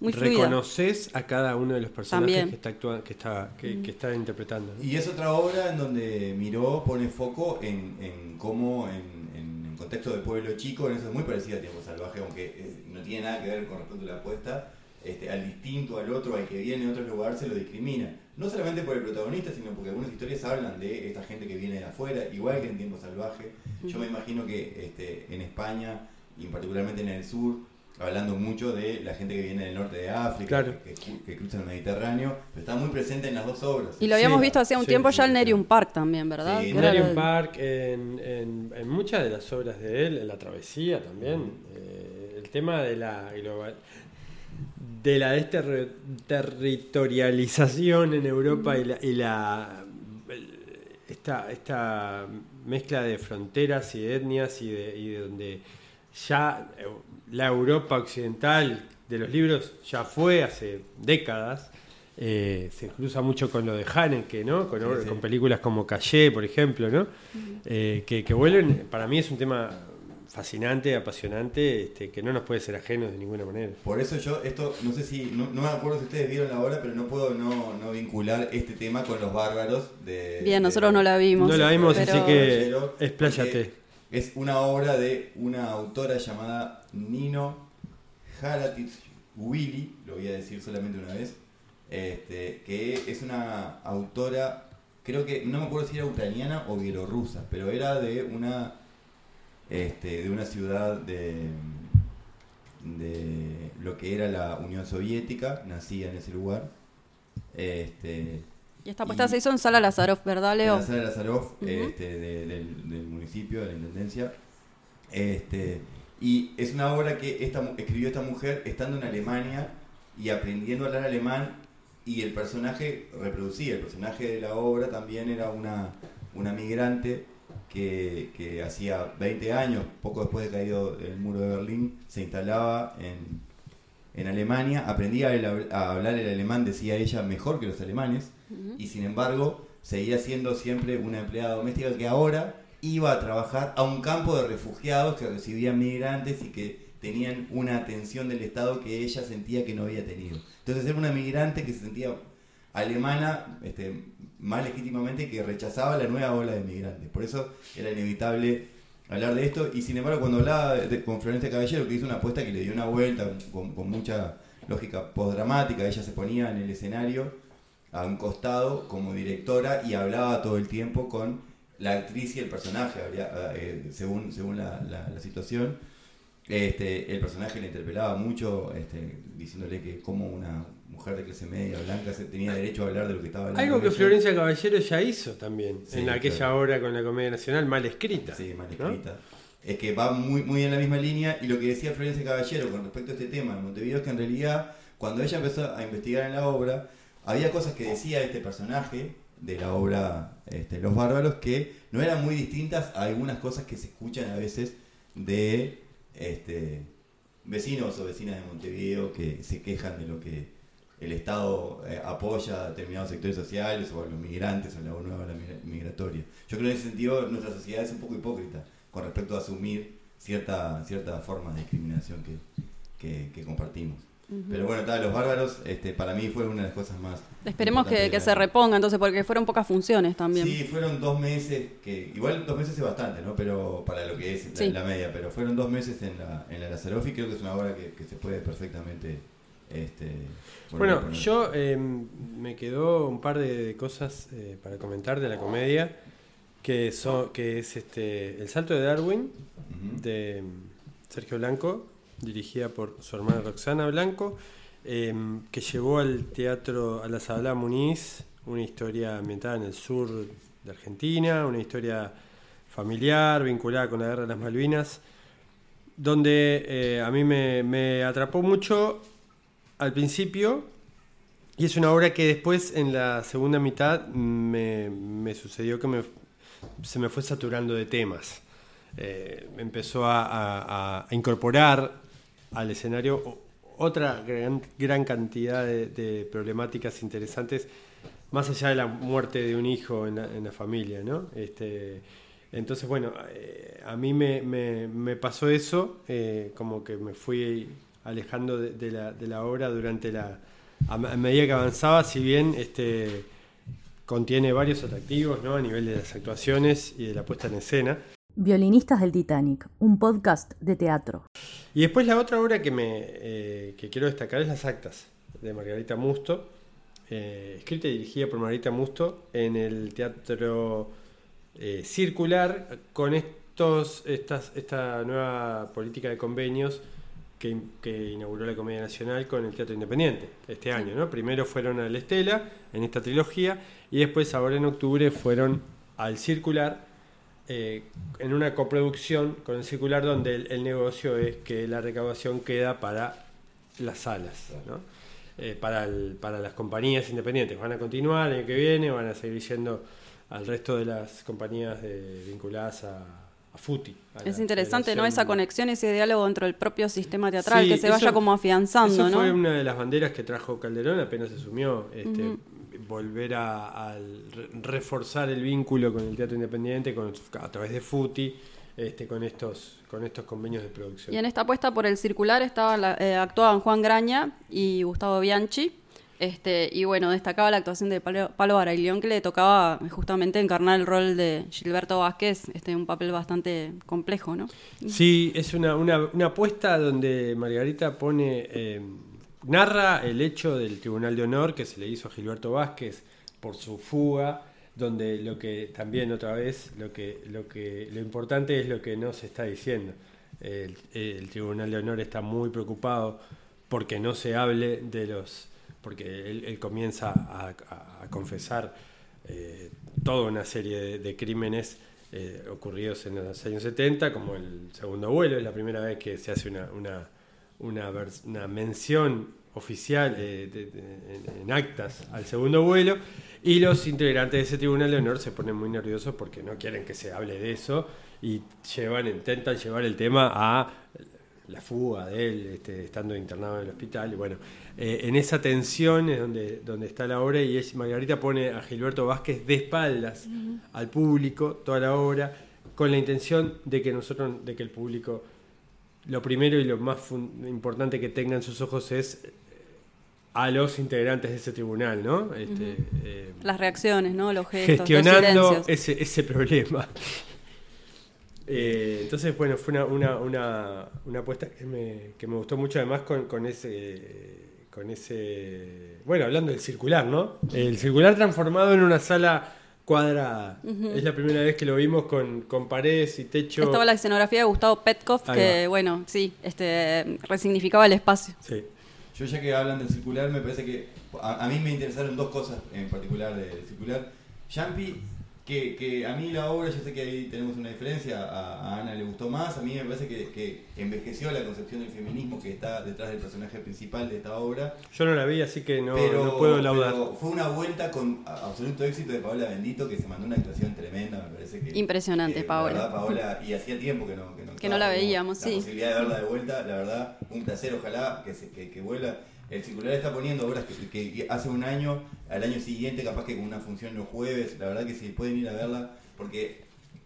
muy fluida. reconoces a cada uno de los personajes También. que está actua- que está que, que está interpretando. ¿no? Y es otra obra en donde Miró pone foco en, en cómo en, en el contexto de pueblo chico, en eso es muy parecido a Tiempo Salvaje, aunque eh, no tiene nada que ver con respecto a la apuesta, este, al distinto, al otro, al que viene de otro lugar, se lo discrimina. No solamente por el protagonista, sino porque algunas historias hablan de esta gente que viene de afuera, igual que en Tiempo Salvaje. Yo me imagino que este, en España, y particularmente en el sur, hablando mucho de la gente que viene del norte de África, Claro. que, cruza el Mediterráneo, pero está muy presente en las dos obras. Y lo habíamos Sí, visto hacía un sí, tiempo sí, ya en. Nerium Park también, ¿verdad? En era Nerium el- Park, en, en- en muchas de las obras de él, en La Travesía también, eh, el tema de la global de la desterri- territorialización en Europa y la, y la- el- esta, esta mezcla de fronteras y de etnias y de, y de donde ya eh, la Europa occidental de los libros ya fue hace décadas. eh, se cruza mucho con lo de Haneke, ¿no? Con, Sí, sí. con películas como Calle, por ejemplo, ¿no? Eh, que, que vuelven, para mí es un tema fascinante, apasionante, este, que no nos puede ser ajeno de ninguna manera. Por eso yo, esto, no sé si, no, no me acuerdo si ustedes vieron la obra, pero no puedo no, no vincular este tema con los bárbaros de... Bien, de- nosotros no la vimos. No la vimos, pero- así que expláyate. Es una obra de una autora llamada Nino Haratich Willy, lo voy a decir solamente una vez, este, que es una autora, creo que, no me acuerdo si era ucraniana o bielorrusa, pero era de una, este, de una ciudad de, de lo que era la Unión Soviética, nacida en ese lugar. Este, Y esta apuesta se hizo en Sala Lazaroff, ¿verdad, Leo? en la sala Lazarov, Ujú. este, de- del, del municipio, de la intendencia. Este, y es una obra que esta, escribió esta mujer estando en Alemania y aprendiendo a hablar alemán y el personaje reproducía. El personaje de la obra también era una, una migrante que, que hacía 20 años, poco después de caído el muro de Berlín, se instalaba en, en Alemania, aprendía a hablar el alemán, decía ella, mejor que los alemanes, y sin embargo seguía siendo siempre una empleada doméstica que ahora iba a trabajar a un campo de refugiados que recibían migrantes y que tenían una atención del Estado que ella sentía que no había tenido. Entonces era una migrante que se sentía alemana este, más legítimamente que rechazaba la nueva ola de migrantes. Por eso era inevitable hablar de esto. Y sin embargo, cuando hablaba de- con Florencia Caballero, que hizo una apuesta que le dio una vuelta con, con mucha lógica postdramática, ella se ponía en el escenario a un costado como directora y hablaba todo el tiempo con la actriz y el personaje, habría- eh, según, según la, la- la situación. Este, el personaje le interpelaba mucho, este, diciéndole que como una mujer de clase media blanca se tenía derecho a hablar de lo que estaba hablando. Algo que. Florencia Caballero ya hizo también, Sí, en aquella claro. obra con la Comedia Nacional, mal escrita. Sí, mal ¿no? escrita. Es que va muy, muy en la misma línea y lo que decía Florencia Caballero con respecto a este tema en Montevideo es que en realidad cuando ella empezó a investigar en la obra había cosas que decía este personaje de la obra este, Los Bárbaros que no eran muy distintas a algunas cosas que se escuchan a veces de este, vecinos o vecinas de Montevideo que se quejan de lo que el Estado eh, apoya a determinados sectores sociales o a los migrantes o a la nueva migratoria. Yo creo que en ese sentido nuestra sociedad es un poco hipócrita con respecto a asumir cierta, cierta forma de discriminación que, que compartimos. Pero bueno, tal, Los Bárbaros este, para mí fue una de las cosas más... Esperemos que, se reponga entonces, porque fueron pocas funciones también. Sí, fueron dos meses, que igual dos meses es bastante, ¿no? Pero para lo que es la, Sí. la media, pero fueron dos meses en la, en la Lazaroff y creo que es una obra que, que se puede perfectamente... Este, Bueno, yo eh, me quedó un par de, de cosas eh, para comentar de la comedia, que, son, que es este El Salto de Darwin, de Sergio Blanco, dirigida por su hermana Roxana Blanco, eh, que llevó al teatro, a la Sala Muniz, una historia ambientada en el sur de Argentina, una historia familiar vinculada con la Guerra de las Malvinas, donde eh, a mí me, atrapó mucho al principio y es una obra que después en la segunda mitad me, sucedió que me, se me fue saturando de temas. Eh, empezó a incorporar al escenario otra gran, gran cantidad de, problemáticas interesantes, más allá de la muerte de un hijo en la, en la familia, ¿no? Este, entonces, bueno, eh, a mí me, me- pasó eso, eh, como que me fui alejando de, de la, de la obra durante la... A, a medida que avanzaba, si bien este, contiene varios atractivos, ¿no? A nivel de las actuaciones y de la puesta en escena. Violinistas del Titanic, un podcast de teatro. Y después la otra obra que, me, eh, que quiero destacar es Las Actas, de Margarita Musto, eh, escrita y dirigida por Margarita Musto en el Teatro eh, Circular, con estos, estas, esta nueva política de convenios que, que inauguró la Comedia Nacional con el Teatro Independiente este año. ¿no? Primero fueron al Estela, en esta trilogía, y después ahora en octubre fueron al Circular eh, en una coproducción con el circular donde el, el negocio es que la recaudación queda para las salas, ¿no? Eh, para, el- para las compañías independientes. Van a continuar el año que viene, van a seguir yendo al resto de las compañías de- vinculadas a, a FUTI. a Es interesante, ¿no? Esa conexión, ese diálogo dentro del propio sistema teatral, Sí, que se vaya como afianzando, Eso ¿no? fue una de las banderas que trajo Calderón apenas asumió, este. Volver a, reforzar el vínculo con el teatro independiente con, a través de FUTI, este, con estos con estos convenios de producción. Y en esta apuesta por el circular estaba la- eh, actuaban Juan Graña y Gustavo Bianchi. Este, y bueno, destacaba la actuación de Palo, Palo Baraglión, que le tocaba justamente encarnar el rol de Gilberto Vázquez, este, un papel bastante complejo, ¿no? Sí, es una, una, una apuesta donde Margarita pone, eh, narra el hecho del Tribunal de Honor que se le hizo a Gilberto Vázquez por su fuga, donde lo que también otra vez, lo que, lo que, lo importante es lo que no se está diciendo. El, Tribunal de Honor está muy preocupado porque no se hable de los, porque él, comienza a, confesar eh, toda una serie de, crímenes eh, ocurridos en los años 70, como el segundo vuelo, es la primera vez que se hace una, una, una mención oficial eh, de- de- en, actas al segundo vuelo, y los integrantes de ese tribunal de honor se ponen muy nerviosos porque no quieren que se hable de eso y llevan, intentan llevar el tema a la fuga de él, este, estando internado en el hospital. Y bueno, eh, en esa tensión es donde, donde está la obra y es, Margarita pone a Gilberto Vázquez de espaldas al público toda la obra con la intención de que nosotros, de que el público, lo primero y lo más importante que tenga en sus ojos es eh, a los integrantes de ese tribunal, ¿no? Este, eh, Las reacciones, ¿no? Los gestos, los gestionando silencios. ese, ese problema. Eh, entonces, bueno, fue una, una, una, una apuesta que me, que me gustó mucho, además con, con ese con ese bueno, hablando del circular, ¿no? El circular transformado en una sala cuadrada. Es la primera vez que lo vimos con, con paredes y techo. Estaba la escenografía de Gustavo Petkov, Ahí que va. bueno, sí, este, resignificaba el espacio. Sí. Yo ya que hablan del circular, me parece que a, a mí me interesaron dos cosas en particular del circular. Yampi, que, que a mí la obra, yo sé que ahí tenemos una diferencia, a, a Ana le gustó más, a mí me parece que, que envejeció la concepción del feminismo que está detrás del personaje principal de esta obra. Yo no la vi, así que no, pero, no puedo laudar. pero fue una vuelta con absoluto éxito de Paola Bendito, que se mandó una actuación tremenda, me parece que... Impresionante, que, la Paola. verdad, Paola, y hacía tiempo que no, que no, Que no la veíamos, la sí. posibilidad de verla de vuelta, la verdad, un placer, ojalá que, se, que, que vuelva. El circular está poniendo obras que, que- que hace un año, al año siguiente, capaz que con una función los jueves, la verdad que si pueden ir a verla, porque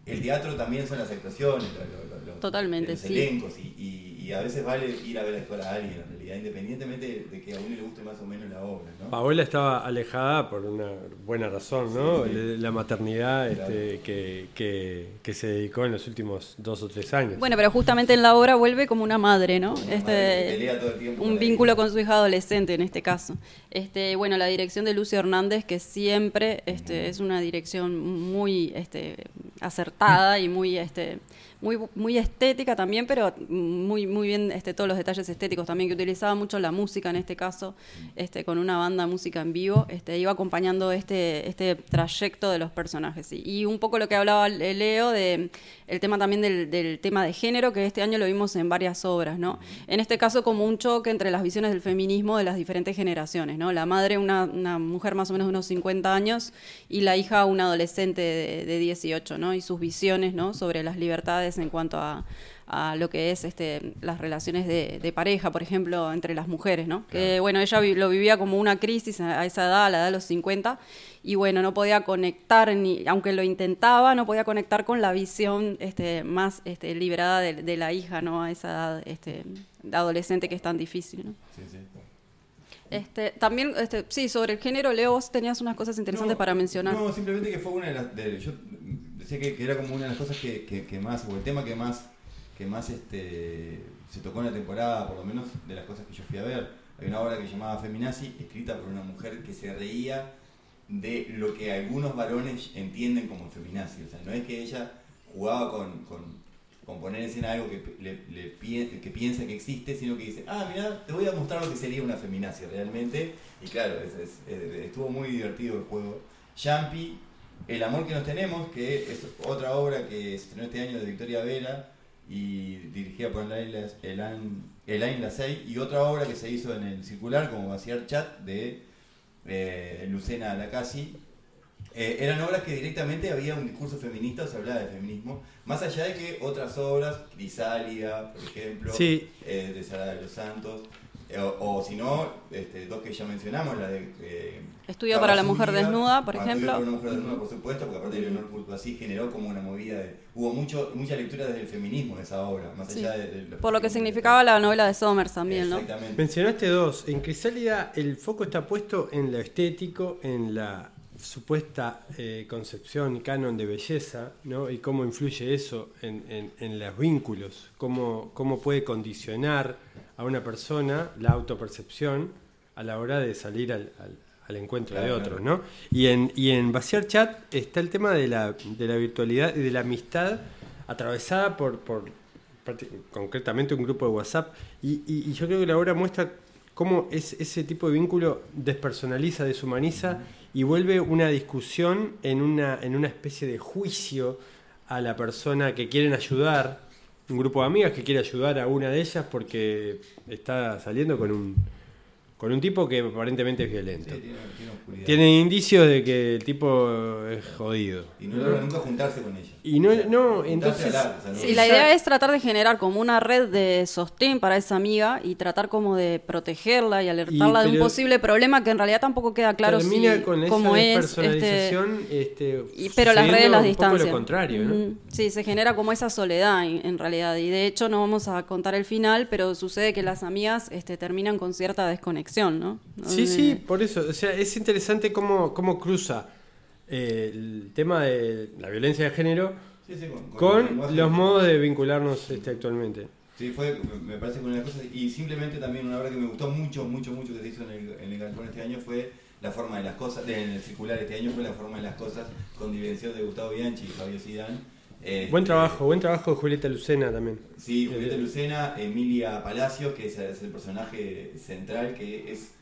el teatro también son las actuaciones, lo- lo- lo- los- Totalmente, los sí. elencos, y, y- y a veces vale ir a ver actuar a alguien independientemente de que a uno le guste más o menos la obra. ¿no? Paola estaba alejada por una buena razón, ¿no? Sí, sí. Le- La maternidad Claro. este, que, que, que se dedicó en los últimos dos o tres años. Bueno, pero justamente en la obra vuelve como una madre, ¿no? Una madre que Este, pelea todo el tiempo un con vínculo con su hija adolescente en este caso. Este, bueno, la dirección de Lucio Hernández, que siempre este, es una dirección muy este, acertada y muy, este, muy, muy estética también, pero muy, muy bien este, todos los detalles estéticos también, que utilizaba mucho la música en este caso, este, con una banda música en vivo, este, iba acompañando este, este trayecto de los personajes. Y un poco lo que hablaba Leo de el tema también del, tema de género, que este año lo vimos en varias obras, ¿no? En este caso como un choque entre las visiones del feminismo de las diferentes generaciones, ¿no? La madre, una, una mujer más o menos de unos 50 años, y la hija, una adolescente de, de 18, ¿no? Y sus visiones, ¿no? Sobre las libertades en cuanto a, a lo que es este, las relaciones de, de pareja, por ejemplo, entre las mujeres, ¿no? Que, bueno, ella vi- lo vivía como una crisis a a esa edad, a la edad de los 50, y bueno, no podía conectar, ni aunque lo intentaba, no podía conectar con la visión este, más este, liberada de, de la hija, ¿no? A esa edad este, de adolescente que es tan difícil, ¿no? Sí, sí. Este, también, este, sí, sobre el género, Leo, vos tenías unas cosas interesantes No, para mencionar. No, simplemente que fue una de las. de- yo decía que, que era como una de las cosas que, que- que más, o el tema que más, que más este, se tocó en la temporada, por lo menos de las cosas que yo fui a ver. Hay una obra que se llamaba Feminazi, escrita por una mujer que se reía de lo que algunos varones entienden como feminazi. O sea, no es que ella jugaba con, con, con poner en escena algo que, le, le que piensa que existe, sino que dice, ah, mira, te voy a mostrar lo que sería una feminazi realmente. Y claro, es- es- estuvo muy divertido el juego. Yampi, El amor que nos tenemos, que es otra obra que se estrenó este año de Victoria Vera y dirigida por Elaine Elaine Elaine Lasey, y otra obra que se hizo en el circular como Vaciar Chat de eh, Lucena Lacasi. Eh, eran obras que directamente había un discurso feminista, o se hablaba de feminismo, más allá de que otras obras, Crisálida, por ejemplo, Sí. eh, de Sara de los Santos, o, o si no, este, dos que ya mencionamos, la de... eh, Estudio para la mujer desnuda, por ah, ejemplo. Estudio para una mujer desnuda, por supuesto, porque aparte Leonor Pulpasí generó como una movida de... Hubo mucho, mucha lectura desde el feminismo de esa obra, más Sí. allá de... de los- Por lo que significaba la novela de Somers también, ¿no? Exactamente. Mencionaste dos. En Crisálida el foco está puesto en lo estético, en la supuesta eh, concepción canon de belleza, ¿no? Y cómo influye eso en, en- en los vínculos, cómo, cómo puede condicionar a una persona la autopercepción a la hora de salir al, al- al encuentro de otros, claro. ¿no? Y en, y en Vaciar Chat está el tema de la, de la virtualidad y de la amistad atravesada por, por concretamente un grupo de WhatsApp. Y, y- y yo creo que la obra muestra cómo es, ese tipo de vínculo despersonaliza, deshumaniza y vuelve una discusión en una, en una especie de juicio a la persona que quieren ayudar, un grupo de amigas que quiere ayudar a una de ellas porque está saliendo con un, con un tipo que aparentemente es violento. Sí, tiene, indicios de que el tipo es jodido. Y no logra nunca juntarse con ella. Y no- O sea, no, juntarse entonces- a hablar, o sea, no- Sí, la idea es tratar de generar como una red de sostén para esa amiga y tratar como de protegerla y alertarla de un posible problema que en realidad tampoco queda claro Termina si, con esa cómo es. Este, este, y, pero las redes las distancian. lo contrario, ¿no? Sí, se genera como esa soledad en, en realidad. Y de hecho no vamos a contar el final, pero sucede que las amigas este, terminan con cierta desconexión, ¿no? Sí, sí, por eso. O sea, es interesante cómo, cómo cruza eh, el tema de la violencia de género Sí, sí, con, con con los modos de vincularnos este, actualmente. Sí, fue, me- parece que una de las cosas, y simplemente también una obra que me gustó mucho, mucho, mucho que se hizo en el, en el Galpón este año fue La forma de las cosas, en el circular este año fue La forma de las cosas, con dirección de Gustavo Bianchi y Fabio Sidán. Este, Buen trabajo, buen trabajo de Julieta Lucena también. Sí, Julieta Lucena, Emilia Palacios, que es, es el personaje central, que es,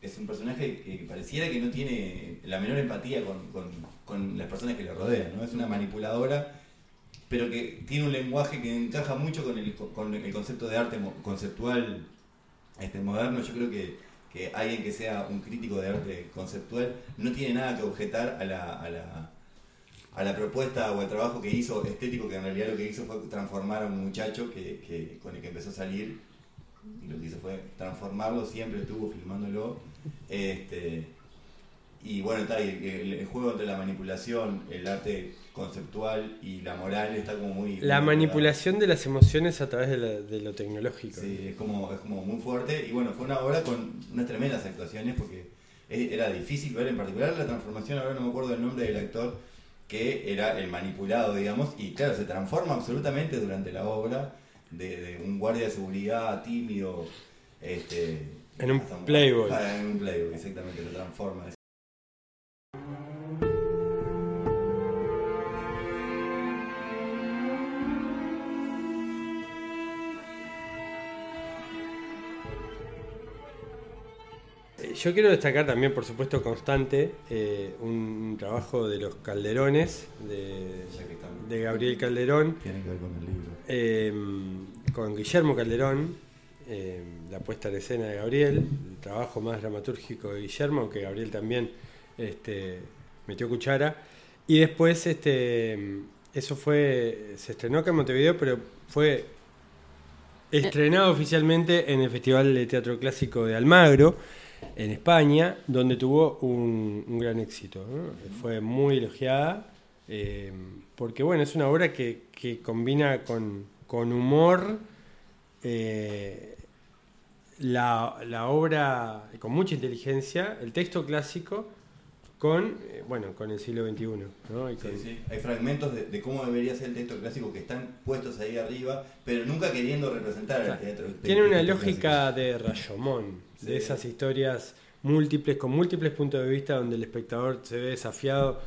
es un personaje que pareciera que no tiene la menor empatía con, con- con las personas que le rodean, ¿no? Es una manipuladora, pero que tiene un lenguaje que encaja mucho con el, con el concepto de arte conceptual este, moderno. Yo creo que, que alguien que sea un crítico de arte conceptual no tiene nada que objetar a la, a la, a la propuesta o al trabajo que hizo estético, que en realidad lo que hizo fue transformar a un muchacho que, que- con el que empezó a salir. Y lo que hizo fue transformarlo, siempre estuvo filmándolo. Este, y bueno, está, y el, el juego entre la manipulación, el arte conceptual y la moral está como muy... La muy manipulación de las emociones a través de, la- de lo tecnológico. Sí, es como, es como muy fuerte. Y bueno, fue una obra con unas tremendas actuaciones porque era difícil ver en particular la transformación, ahora no me acuerdo el nombre del actor, que era el manipulado, digamos, y claro, se transforma absolutamente durante la obra de, de un guardia de seguridad tímido. Este, En un playboy. Ah, en un playboy, exactamente, lo transforma. Yo quiero destacar también, por supuesto, constante, eh, un trabajo de los Calderones, de, Gabriel Calderón, Tiene que ver con el libro. eh, con Guillermo Calderón, eh, la puesta en escena de Gabriel, el trabajo más dramatúrgico de Guillermo, aunque Gabriel también este, metió cuchara. Y después, este, eso fue, se estrenó acá en Montevideo, pero fue estrenado oficialmente en el Festival de Teatro Clásico de Almagro, en España, donde tuvo un, gran éxito. Fue muy elogiada, eh, porque bueno, es una obra que, combina con, humor eh, la obra, con mucha inteligencia, el texto clásico, con, eh, bueno, con el siglo XXI. ¿no? Y Sí, con- sí. Hay fragmentos de, de cómo debería ser el texto clásico que están puestos ahí arriba, pero nunca queriendo representar al teatro. el Tiene una texto lógica de Rashomon, Sí. de esas historias múltiples, con múltiples puntos de vista, donde el espectador se ve desafiado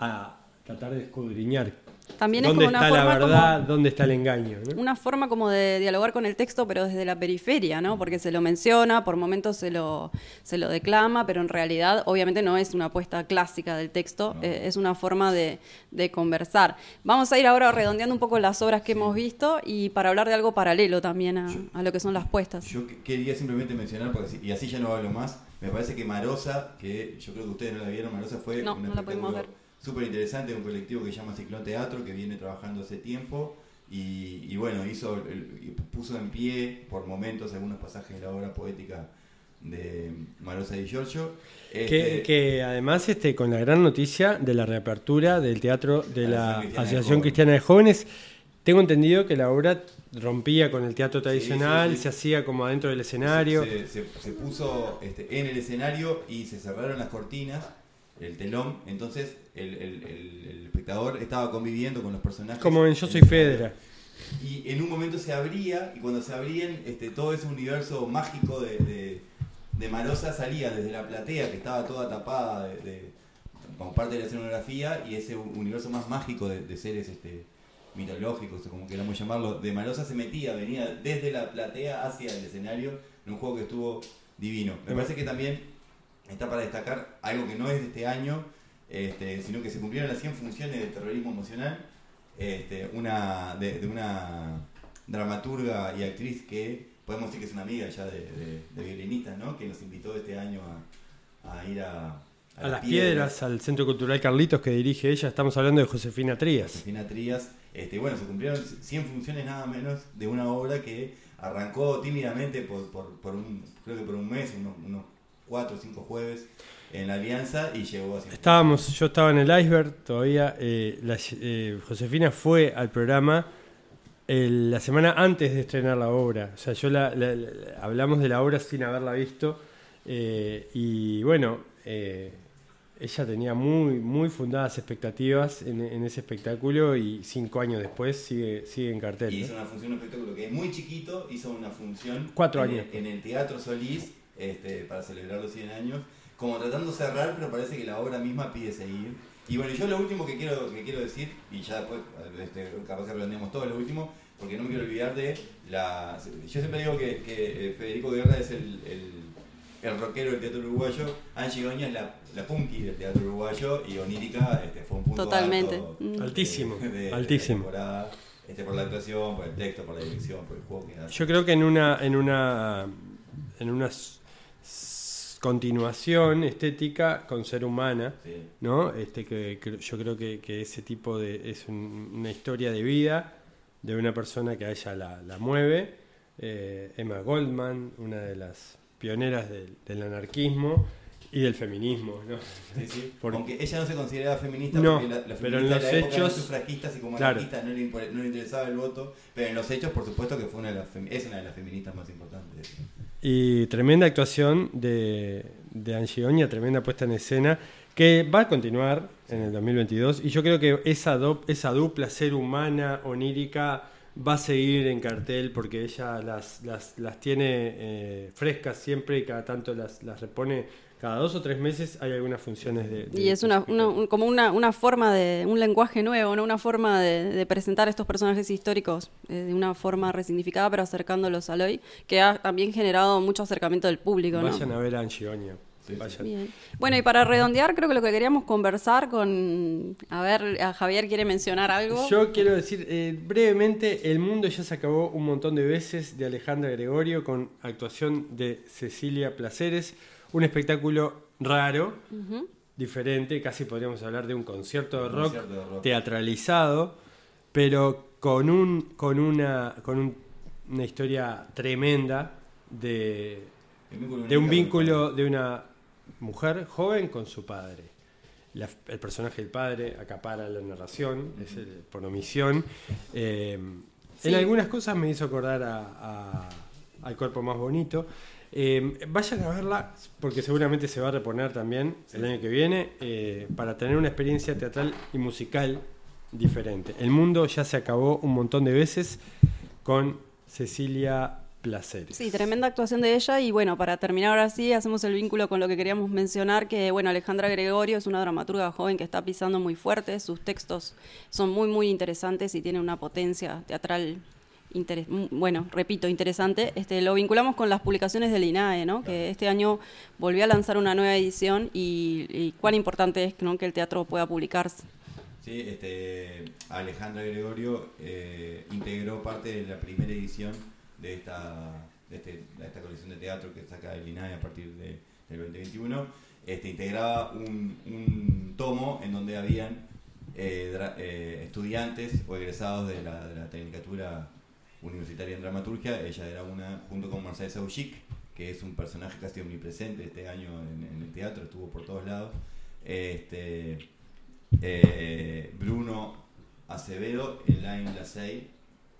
a tratar de escudriñar También es dónde como una está la forma verdad, como dónde está el engaño. ¿no? una forma como de dialogar con el texto, pero desde la periferia, ¿no? Porque se lo menciona, por momentos se lo, se lo declama, pero en realidad obviamente no es una apuesta clásica del texto, No. eh, es una forma de, de conversar. Vamos a ir ahora redondeando un poco las obras que hemos visto y para hablar de algo paralelo también a, a lo que son las puestas. Yo que- quería simplemente mencionar, porque así, y así ya no hablo más, me parece que Marosa, que yo creo que ustedes no la vieron, Marosa fue No, un no la pudimos espectáculo súper interesante de un colectivo que se llama Ciclón Teatro, que viene trabajando hace tiempo, y, y bueno, hizo el- puso en pie por momentos algunos pasajes de la obra poética de Marosa y Giorgio. Que, Este, que además este, con la gran noticia de la reapertura del teatro de la Asociación Cristiana de Asociación Jóvenes. Cristiana de Jóvenes, tengo entendido que la obra rompía con el teatro Sí, tradicional, sí, sí. se hacía como adentro del escenario. Se, se- se puso este, en el escenario y se cerraron las cortinas, el telón, entonces el, el- el- el espectador estaba conviviendo con los personajes. Como en Yo Soy. Fedra. Y en un momento se abría, y cuando se abrían, este, todo ese universo mágico de, de, de Marosa salía desde la platea, que estaba toda tapada de, de- como parte de la escenografía, y ese universo más mágico de, seres este, mitológicos, o como queramos llamarlo, de Marosa se metía, venía desde la platea hacia el escenario, en un juego que estuvo divino. Me parece que también está para destacar algo que no es de este año, este, sino que se cumplieron las 100 funciones de terrorismo emocional, este, una, de, de una dramaturga y actriz que podemos decir que es una amiga ya de, de, de violinistas, ¿no? que nos invitó este año a, a ir a, A las piedras, al Centro Cultural Carlitos que dirige ella, estamos hablando de Josefina Trías. Josefina Trías. Este, bueno, se cumplieron 100 funciones nada menos de una obra que arrancó tímidamente por, por, por un, creo que por un mes, unos, unos 4 o 5 jueves en la Alianza y llegó así. Estábamos, yo estaba en el iceberg todavía. eh, la- eh, Josefina fue al programa el- la semana antes de estrenar la obra. O sea, yo la, la- la- hablamos de la obra sin haberla visto. eh, y bueno, ella tenía muy, muy fundadas expectativas en, en ese espectáculo y cinco años después sigue, sigue en cartel. Y ¿no? hizo una función, un espectáculo que es muy chiquito, hizo una función Cuatro en, años. en el Teatro Solís este, para celebrar los 100 años, como tratando de cerrar, pero parece que la obra misma pide seguir. Y bueno, yo lo último que quiero, que quiero decir, y ya después, este, capaz que redondeamos todo lo último, porque no me quiero olvidar de la... Yo siempre digo que, que, eh, Federico Guerra es el, el, el rockero del teatro uruguayo, Angie Goña es la, la punky del teatro uruguayo, y Onírica este, fue un punto Totalmente. alto Mm. Altísimo, de- de- de altísimo. temporada, este, por la actuación, por el texto, por la dirección, por el juego que hace. Yo creo que en una, en una, en continuación estética con ser humana, Sí. ¿no? Este que, que yo creo que, que ese tipo de es un- una historia de vida de una persona que a ella la, la mueve, eh, Emma Goldman, una de las pioneras del, del anarquismo Y del feminismo, ¿no? Sí, sí. Porque- Aunque ella no se consideraba feminista No, porque la, la pero en feminista de los la época hechos- sufragistas y como Claro. anarquistas no, le, no le interesaba el voto, pero en los hechos por supuesto que fue una de las es una de las feministas más importantes. Y tremenda actuación de, de Angie Oña, tremenda puesta en escena, que va a continuar en el 2022. Y yo creo que esa, esa dupla ser humana, onírica, va a seguir en cartel porque ella las, las, tiene eh, frescas siempre y cada tanto las repone. Cada dos o tres meses hay algunas funciones de... de- Y es una, una- un- como una, una forma de, un lenguaje nuevo, ¿no? una forma de, de presentar estos personajes históricos eh, de una forma resignificada, pero acercándolos al hoy, que ha también generado mucho acercamiento del público. ¿no? Vayan a ver a Angie Oña. Sí. Bien. Bueno, y para redondear, creo que lo que queríamos conversar con. A ver, a Javier quiere mencionar algo. Yo quiero decir eh, brevemente, El Mundo ya se acabó un montón de veces de Alejandra Gregorio con actuación de Cecilia Placeres, un espectáculo raro, diferente, casi podríamos hablar de un concierto de Un rock, concierto de rock. teatralizado, pero con un con una con un- una historia tremenda de de un vínculo de una mujer joven con su padre. La- el personaje del padre acapara la narración, es el- por omisión. Eh, Sí. En algunas cosas me hizo acordar a, a- al cuerpo más bonito. Eh, vayan a verla porque seguramente se va a reponer también el año que viene eh, para tener una experiencia teatral y musical diferente. El mundo ya se acabó un montón de veces con Cecilia Placeres. Sí, tremenda actuación de ella y bueno, para terminar ahora sí, hacemos el vínculo con lo que queríamos mencionar, que bueno, Alejandra Gregorio es una dramaturga joven que está pisando muy fuerte, sus textos son muy, muy interesantes y tienen una potencia teatral, interes- mm, bueno, repito, interesante. Este, lo vinculamos con las publicaciones del INAE, ¿no? que este año volvió a lanzar una nueva edición y, y cuán importante es ¿no? que el teatro pueda publicarse. Sí, este, Alejandra Gregorio eh, integró parte de la primera edición de esta, de, este- de esta colección de teatro que saca el INAE a partir de- del 2021. Este, integraba un, un tomo en donde habían eh, eh, estudiantes o egresados de la, de la Tecnicatura Universitaria en Dramaturgia. Ella era una, junto con Marcel Sauchic, que es un personaje casi omnipresente este año en, en el teatro, estuvo por todos lados. Este, eh, Bruno Acevedo, Elaine Lasey,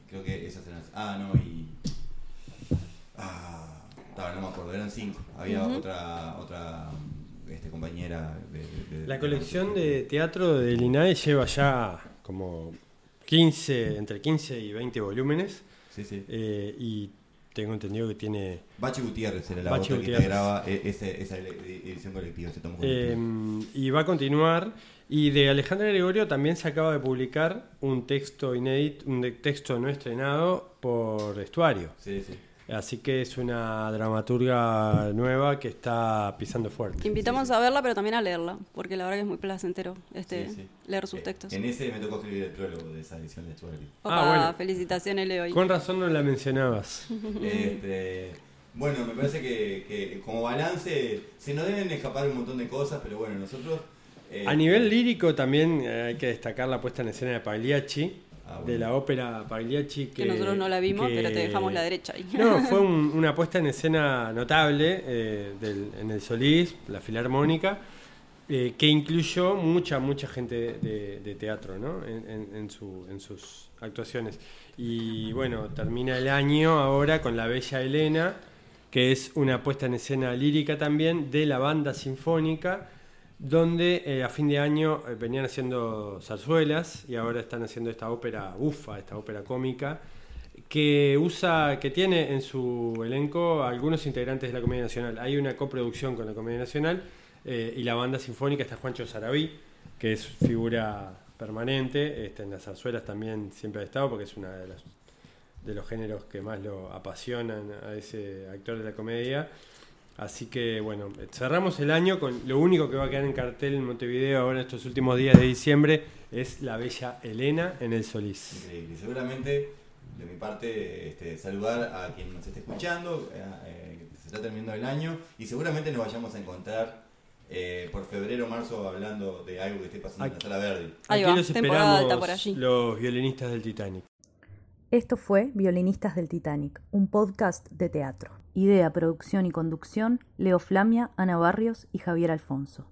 creo que esas eran. Ah, no, y. Ah, no, me acuerdo, eran cinco. Había otra otra este, compañera de, de- de- La colección de teatro del INAE lleva ya como 15, entre 15 y 20 volúmenes Sí, sí. eh, y tengo entendido que tiene... Bachi Gutiérrez era la Bachi que Gutiérrez. integraba eh, ese- esa ele- edición colectiva, ese tomo colectivo. eh, y va a continuar. Y de Alejandra Gregorio también se acaba de publicar un texto inédito, un texto no estrenado por Estuario. sí, sí. Así que es una dramaturga nueva que está pisando fuerte. Invitamos Sí, sí. a verla, pero también a leerla, porque la verdad que es muy placentero este, Sí, sí. leer sus Eh, textos. En ese me tocó escribir el prólogo de esa edición de Estuario. Opa, Ah, bueno. felicitaciones, Leo. Con razón no la mencionabas. Este, bueno, me parece que, que como balance se nos deben escapar un montón de cosas, pero bueno, nosotros... eh, A nivel lírico también eh, hay que destacar la puesta en escena de Pagliacci, Ah, bueno. de la ópera Pagliacci. Que, que nosotros no la vimos, que- pero te dejamos la derecha ahí. No, fue un- una puesta en escena notable eh, del- en el Solís, la Filarmónica, eh, que incluyó mucha, mucha gente de, de teatro ¿no? en, en- en su- en sus actuaciones. Y bueno, termina el año ahora con La Bella Elena, que es una puesta en escena lírica también de la banda sinfónica, donde eh, a fin de año eh, venían haciendo zarzuelas y ahora están haciendo esta ópera bufa, esta ópera cómica, que usa, que tiene en su elenco a algunos integrantes de la Comedia Nacional. Hay una coproducción con la Comedia Nacional eh, y la banda sinfónica está Juancho Sarabí, que es figura permanente, este, en las zarzuelas también siempre ha estado porque es una de de los géneros que más lo apasionan a ese actor de la comedia. Así que bueno, cerramos el año con lo único que va a quedar en cartel en Montevideo ahora en estos últimos días de diciembre es la bella Elena en el Solís. Increíble. Seguramente, de mi parte, este, saludar a quien nos esté escuchando, eh, eh, que se está terminando el año, y seguramente nos vayamos a encontrar eh, por febrero o marzo hablando de algo que esté pasando en la sala verde. Ahí Aquí va, los temporada alta esperamos por allí. los violinistas del Titanic. Esto fue Violinistas del Titanic, un podcast de teatro. Idea, producción y conducción, Leo Flamia, Ana Barrios y Javier Alfonso.